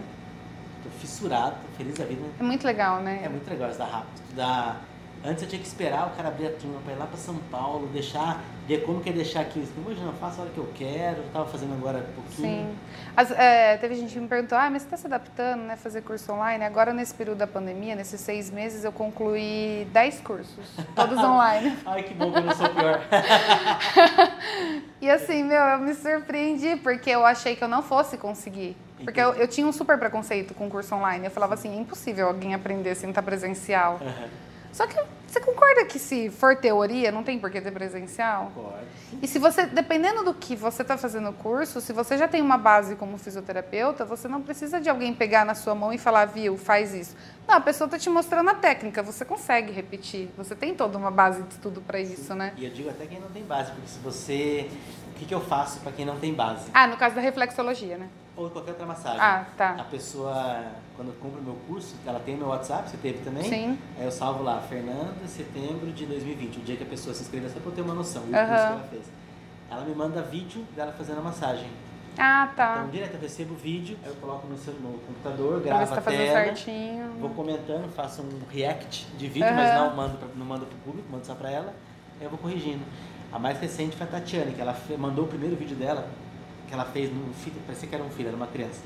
Tô fissurado, tô feliz da vida. É muito legal, né? É muito legal estudar rápido. Estudar. Antes eu tinha que esperar o cara abrir a turma pra ir lá pra São Paulo, deixar, ver como que é deixar aqui. Hoje não, eu faço a hora que eu quero, eu tava fazendo agora um pouquinho. Sim. As- é, teve gente que me perguntou, ah, mas você está se adaptando, né? Fazer curso online. Agora, nesse período da pandemia, nesses seis meses, eu concluí dez cursos, todos online. Ai, que bom que eu não sou pior. E assim, meu, eu me surpreendi, porque eu achei que eu não fosse conseguir. Porque eu, eu tinha um super preconceito com curso online. Eu falava assim, é impossível alguém aprender sem estar presencial. Aham. Só que você concorda que se for teoria, não tem por que ter presencial? Concordo. E se você, dependendo do que você está fazendo o curso, se você já tem uma base como fisioterapeuta, você não precisa de alguém pegar na sua mão e falar, viu, faz isso. Não, a pessoa está te mostrando a técnica, você consegue repetir. Você tem toda uma base de estudo para isso, né? E eu digo até quem não tem base, porque se você. O que, que eu faço para quem não tem base? Ah, no caso da reflexologia, né? Ou qualquer outra massagem. Ah, tá. A pessoa, quando compra o meu curso, ela tem meu WhatsApp, você teve também? Sim. Aí eu salvo lá, Fernanda, setembro de 2020, o dia que a pessoa se inscreveu, só pra eu ter uma noção, o curso Aham. que ela fez. Ela me manda vídeo dela fazendo a massagem. Ah, tá. Então, direto eu recebo o vídeo, eu coloco no, seu, no computador, gravo tá a tela, certinho. vou comentando, faço um react de vídeo, Aham. mas não mando, pra, não mando pro público, mando só pra ela, aí eu vou corrigindo. A mais recente foi a Tatiane, que ela mandou o primeiro vídeo dela, que ela fez num filho, parecia que era um filho, era uma criança.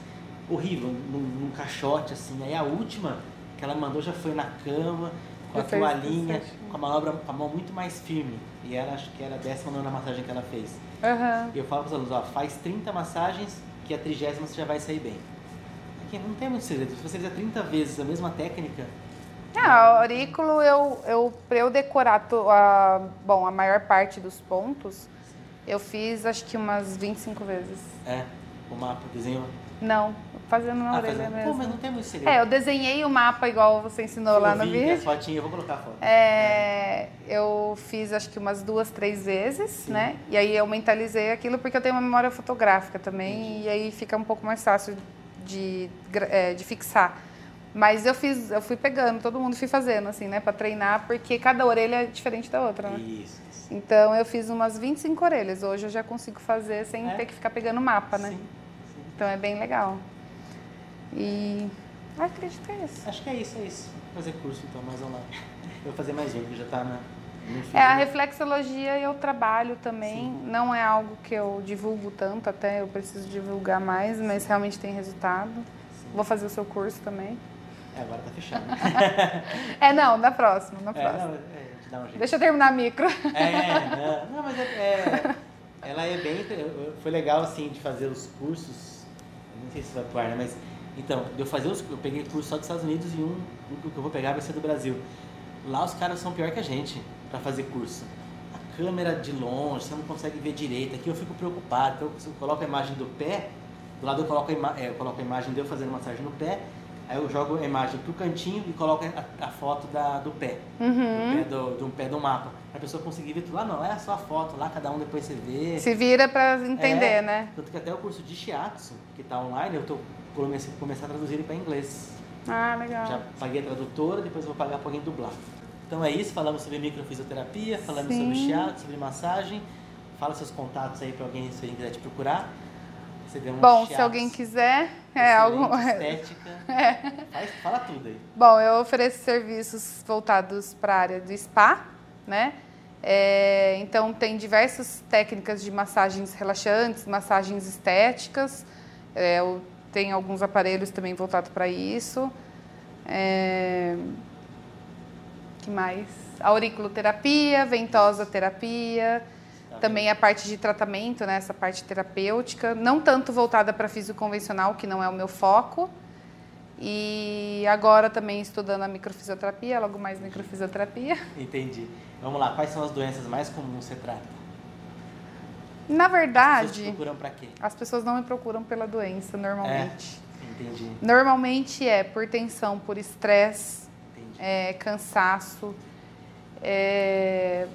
Horrível, num, num caixote, assim. Aí a última que ela mandou já foi na cama, com a toalhinha, com a manobra com a mão muito mais firme. E era, acho que era a décima nona massagem que ela fez. Aham. E eu falo para os alunos, ó, faz 30 massagens, que a trigésima você já vai sair bem. Aqui não tem muito segredo. Se você fizer 30 vezes a mesma técnica, Ah, o aurículo, eu, eu, pra eu decorar to- a, bom, a maior parte dos pontos, eu fiz acho que umas 25 vezes. é, o mapa, o desenho. Não, fazendo na Ah, orelha fazendo- mesmo. Pô, mas não tem muito segredo. É, eu desenhei o mapa igual você ensinou lá eu no vi vídeo. as fotinhas, eu vou colocar a foto. É, eu fiz acho que umas duas, três vezes, Sim. né? E aí eu mentalizei aquilo porque eu tenho uma memória fotográfica também Entendi. e aí fica um pouco mais fácil de, é, de fixar. Mas eu fiz, eu fui pegando, todo mundo fui fazendo assim, né, Pra treinar, porque cada orelha é diferente da outra, né? Isso. Então eu fiz umas 25 orelhas. Hoje eu já consigo fazer sem É? ter que ficar pegando mapa, né? Sim, sim. Então é bem legal. E ah, acredito que é isso. Acho que é isso, é isso. Vou fazer curso então, mais online. Eu vou fazer mais um, que já tá na. É, a né? reflexologia eu trabalho também. Não é algo que eu divulgo tanto, até eu preciso divulgar mais, mas realmente tem resultado. Sim. Vou fazer o seu curso também. É, agora tá fechado. É, não, na próxima, na é, próxima. não, é, a gente dá um jeito. Deixa eu terminar a micro. É, não, não, mas é, é- ela é bem. Foi legal assim de fazer os cursos. Não sei se vai pro ar, né? Mas. Então, eu fazer os. Eu peguei curso só dos Estados Unidos e um, um que eu vou pegar vai ser do Brasil. Lá os caras são pior que a gente pra fazer curso. A câmera de longe, você não consegue ver direito. Aqui eu fico preocupado. Então, se eu coloco a imagem do pé, do lado eu coloco a, ima é, eu coloco a imagem de eu fazendo massagem no pé, aí eu jogo a imagem pro cantinho e coloco a, a foto da, do pé Uhum. do pé do, do pé do mapa. A pessoa conseguir ver tudo lá, não, é só a foto lá, cada um depois você vê. Se vira pra entender, É, né? Tanto que até o curso de shiatsu, que tá online, eu tô comecei começar a traduzir ele para inglês. Ah, legal. Já paguei a tradutora, depois eu vou pagar para alguém dublar. Então é isso, falamos sobre microfisioterapia, falamos Sim. sobre shiatsu, sobre massagem. Fala seus contatos aí para alguém, se alguém quiser te procurar. Um Bom, se shiatsu, alguém quiser, é algo. estética. Faz- fala tudo aí. Bom, eu ofereço serviços voltados para a área do spa, né? É, então tem diversas técnicas de massagens relaxantes, massagens estéticas. É, eu tenho alguns aparelhos também voltados para isso. É, que mais? Auriculoterapia, ventosa terapia, também a parte de tratamento, né? Essa parte terapêutica, não tanto voltada para físico convencional, que não é o meu foco. E agora também estudando a microfisioterapia, logo mais microfisioterapia. Entendi. Vamos lá, quais são as doenças mais comuns que você trata? Na As pessoas verdade, procuram para quê? as pessoas não me procuram pela doença normalmente. Entendi, Normalmente é por tensão, por estresse, é, cansaço. é,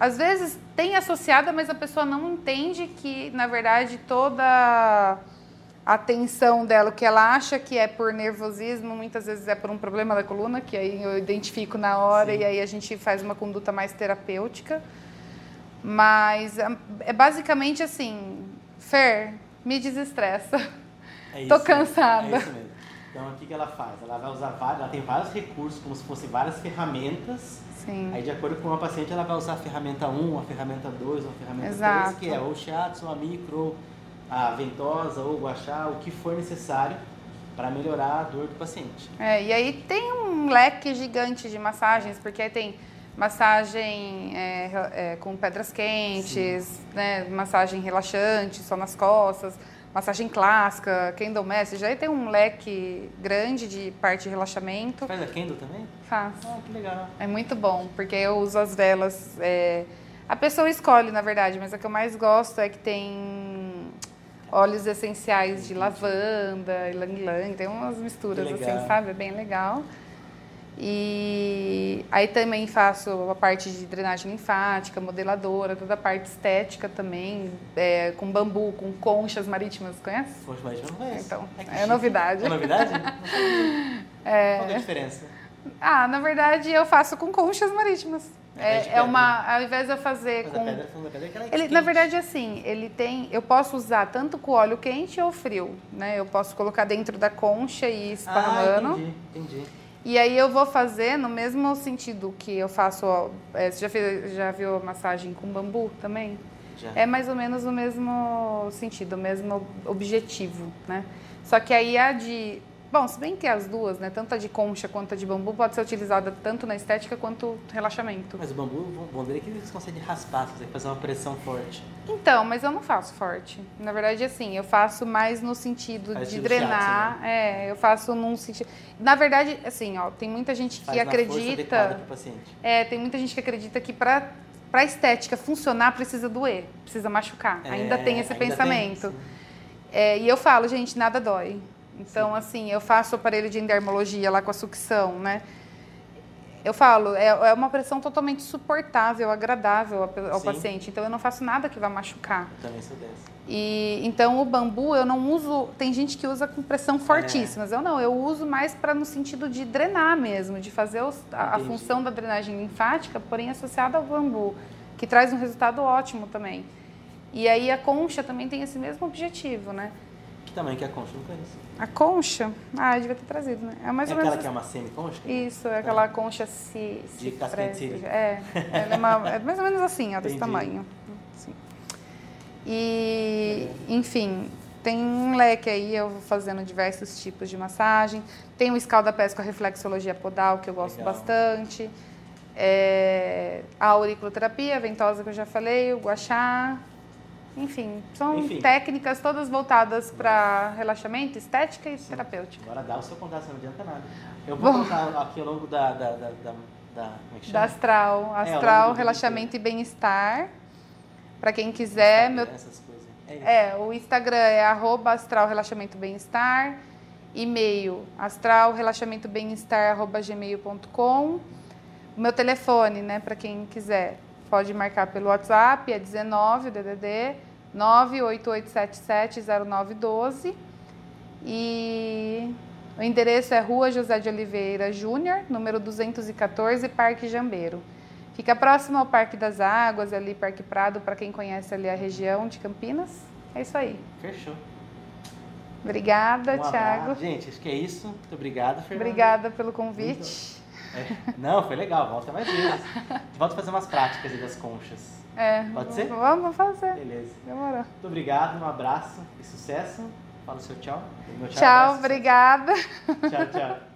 Às vezes tem associada, mas a pessoa não entende que, na verdade, toda a tensão dela, o que ela acha que é por nervosismo, muitas vezes é por um problema da coluna, que aí eu identifico na hora Sim. e aí a gente faz uma conduta mais terapêutica. Mas é- é basicamente assim, Fer, me desestressa. É Tô cansada. É isso mesmo. Então, o que, que ela faz? Ela vai usar vários, ela tem vários recursos, como se fossem várias ferramentas. Sim. Aí, de acordo com uma paciente, ela vai usar a ferramenta 1, a ferramenta 2, a ferramenta Exato. 3, que é ou o shiatsu, ou a micro, a ventosa, ou o guachá, o que for necessário para melhorar a dor do paciente. É, e aí tem um leque gigante de massagens, porque aí tem massagem é, é, com pedras quentes, né, massagem relaxante só nas costas, massagem clássica, candle massage, aí tem um leque grande de parte de relaxamento. Faz a candle também? Faço. Ah, que legal. É muito bom, porque eu uso as velas. é, A pessoa escolhe, na verdade, mas a que eu mais gosto é que tem óleos essenciais de lavanda, ylang-ylang, tem umas misturas assim, sabe? É bem legal. E aí também faço a parte de drenagem linfática, modeladora, toda a parte estética também, é, com bambu, com conchas marítimas, conhece? Poxa, mas eu não conheço. Então, é chique. novidade. É novidade? Sabia. Qual é a diferença? Ah, na verdade eu faço com conchas marítimas. É, é pedra. uma, ao invés de eu fazer Mas com pedra, pedra é aquela Ele, na verdade, assim, ele tem. Eu posso usar tanto com óleo quente ou frio, né? Eu posso colocar dentro da concha e ir Ah, esparramando. entendi, entendi. E aí eu vou fazer no mesmo sentido que eu faço. ó, é, você já, fez, já viu a massagem com bambu também? Já. É mais ou menos o mesmo sentido, o mesmo objetivo, né? Só que aí a de. Bom, se bem que as duas, né? Tanto a de concha quanto a de bambu pode ser utilizada tanto na estética quanto relaxamento. Mas o bambu, o bom dele é que eles conseguem raspar, você fazer uma pressão forte. Então, mas eu não faço forte. Na verdade, assim, eu faço mais no sentido Faz de drenar. É, eu faço num sentido. Na verdade, assim, ó, tem muita gente que Faz força acredita. pro paciente. É, tem muita gente que acredita que para para estética funcionar precisa doer, precisa machucar. ainda É, tem esse ainda tem, pensamento. sim. É, e eu falo, gente, nada dói. Então, assim, eu faço o aparelho de endermologia lá com a sucção, né? Eu falo, é, é uma pressão totalmente suportável, agradável ao, ao Sim. paciente. Então, eu não faço nada que vá machucar. Eu também sou dessa. E então o bambu eu não uso. Tem gente que usa com pressão É. fortíssima. Eu não, eu uso mais para no sentido de drenar mesmo, de fazer os- a, a função da drenagem linfática, porém associada ao bambu, que traz um resultado ótimo também. E aí a concha também tem esse mesmo objetivo, né? Que tamanho que é a concha? Não conheço. A concha, ah, eu devia ter trazido, né? É mais é ou aquela menos. que é uma semi-concha? Isso, é aquela concha se, De casquete. É, é, uma- é mais ou menos assim, ó, desse Entendi. tamanho. Assim. E, enfim, tem um leque aí, eu vou fazendo diversos tipos de massagem. Tem o escalda-pés com a reflexologia podal, que eu gosto Legal. bastante. É, a auriculoterapia, a ventosa que eu já falei, o guachá. Enfim, são Enfim. técnicas todas voltadas para relaxamento, estética e terapêutica. Agora dá o seu contato, não adianta nada. Eu vou Bom. colocar aqui ao longo da. da, da, da, da- é Da? Astral, É, Astral, do relaxamento e bem-estar. Para quem quiser, meu, Essas coisas. É é, o Instagram é arroba astral relaxamento bem-estar, e-mail astral relaxamento bem-estar arroba gmail.com. Meu telefone, né, para quem quiser, pode marcar pelo WhatsApp, é 19 o DDD 988770912. E o endereço é Rua José de Oliveira Júnior, número 214, Parque Jambeiro. Fica próximo ao Parque das Águas, ali Parque Prado, para quem conhece ali a região de Campinas. É isso aí. Fechou. Obrigada, Um. Thiago. Gente, acho que é isso. Muito obrigado, Fernanda. Obrigada pelo convite. É. Não, foi legal. Volta mais vezes. Volta a fazer umas práticas aí das conchas. É, Pode ser? Vamos fazer. Beleza. Demorou. Muito obrigado, um abraço e sucesso. Fala o seu tchau. Tchau, abraço. obrigada. Tchau, tchau.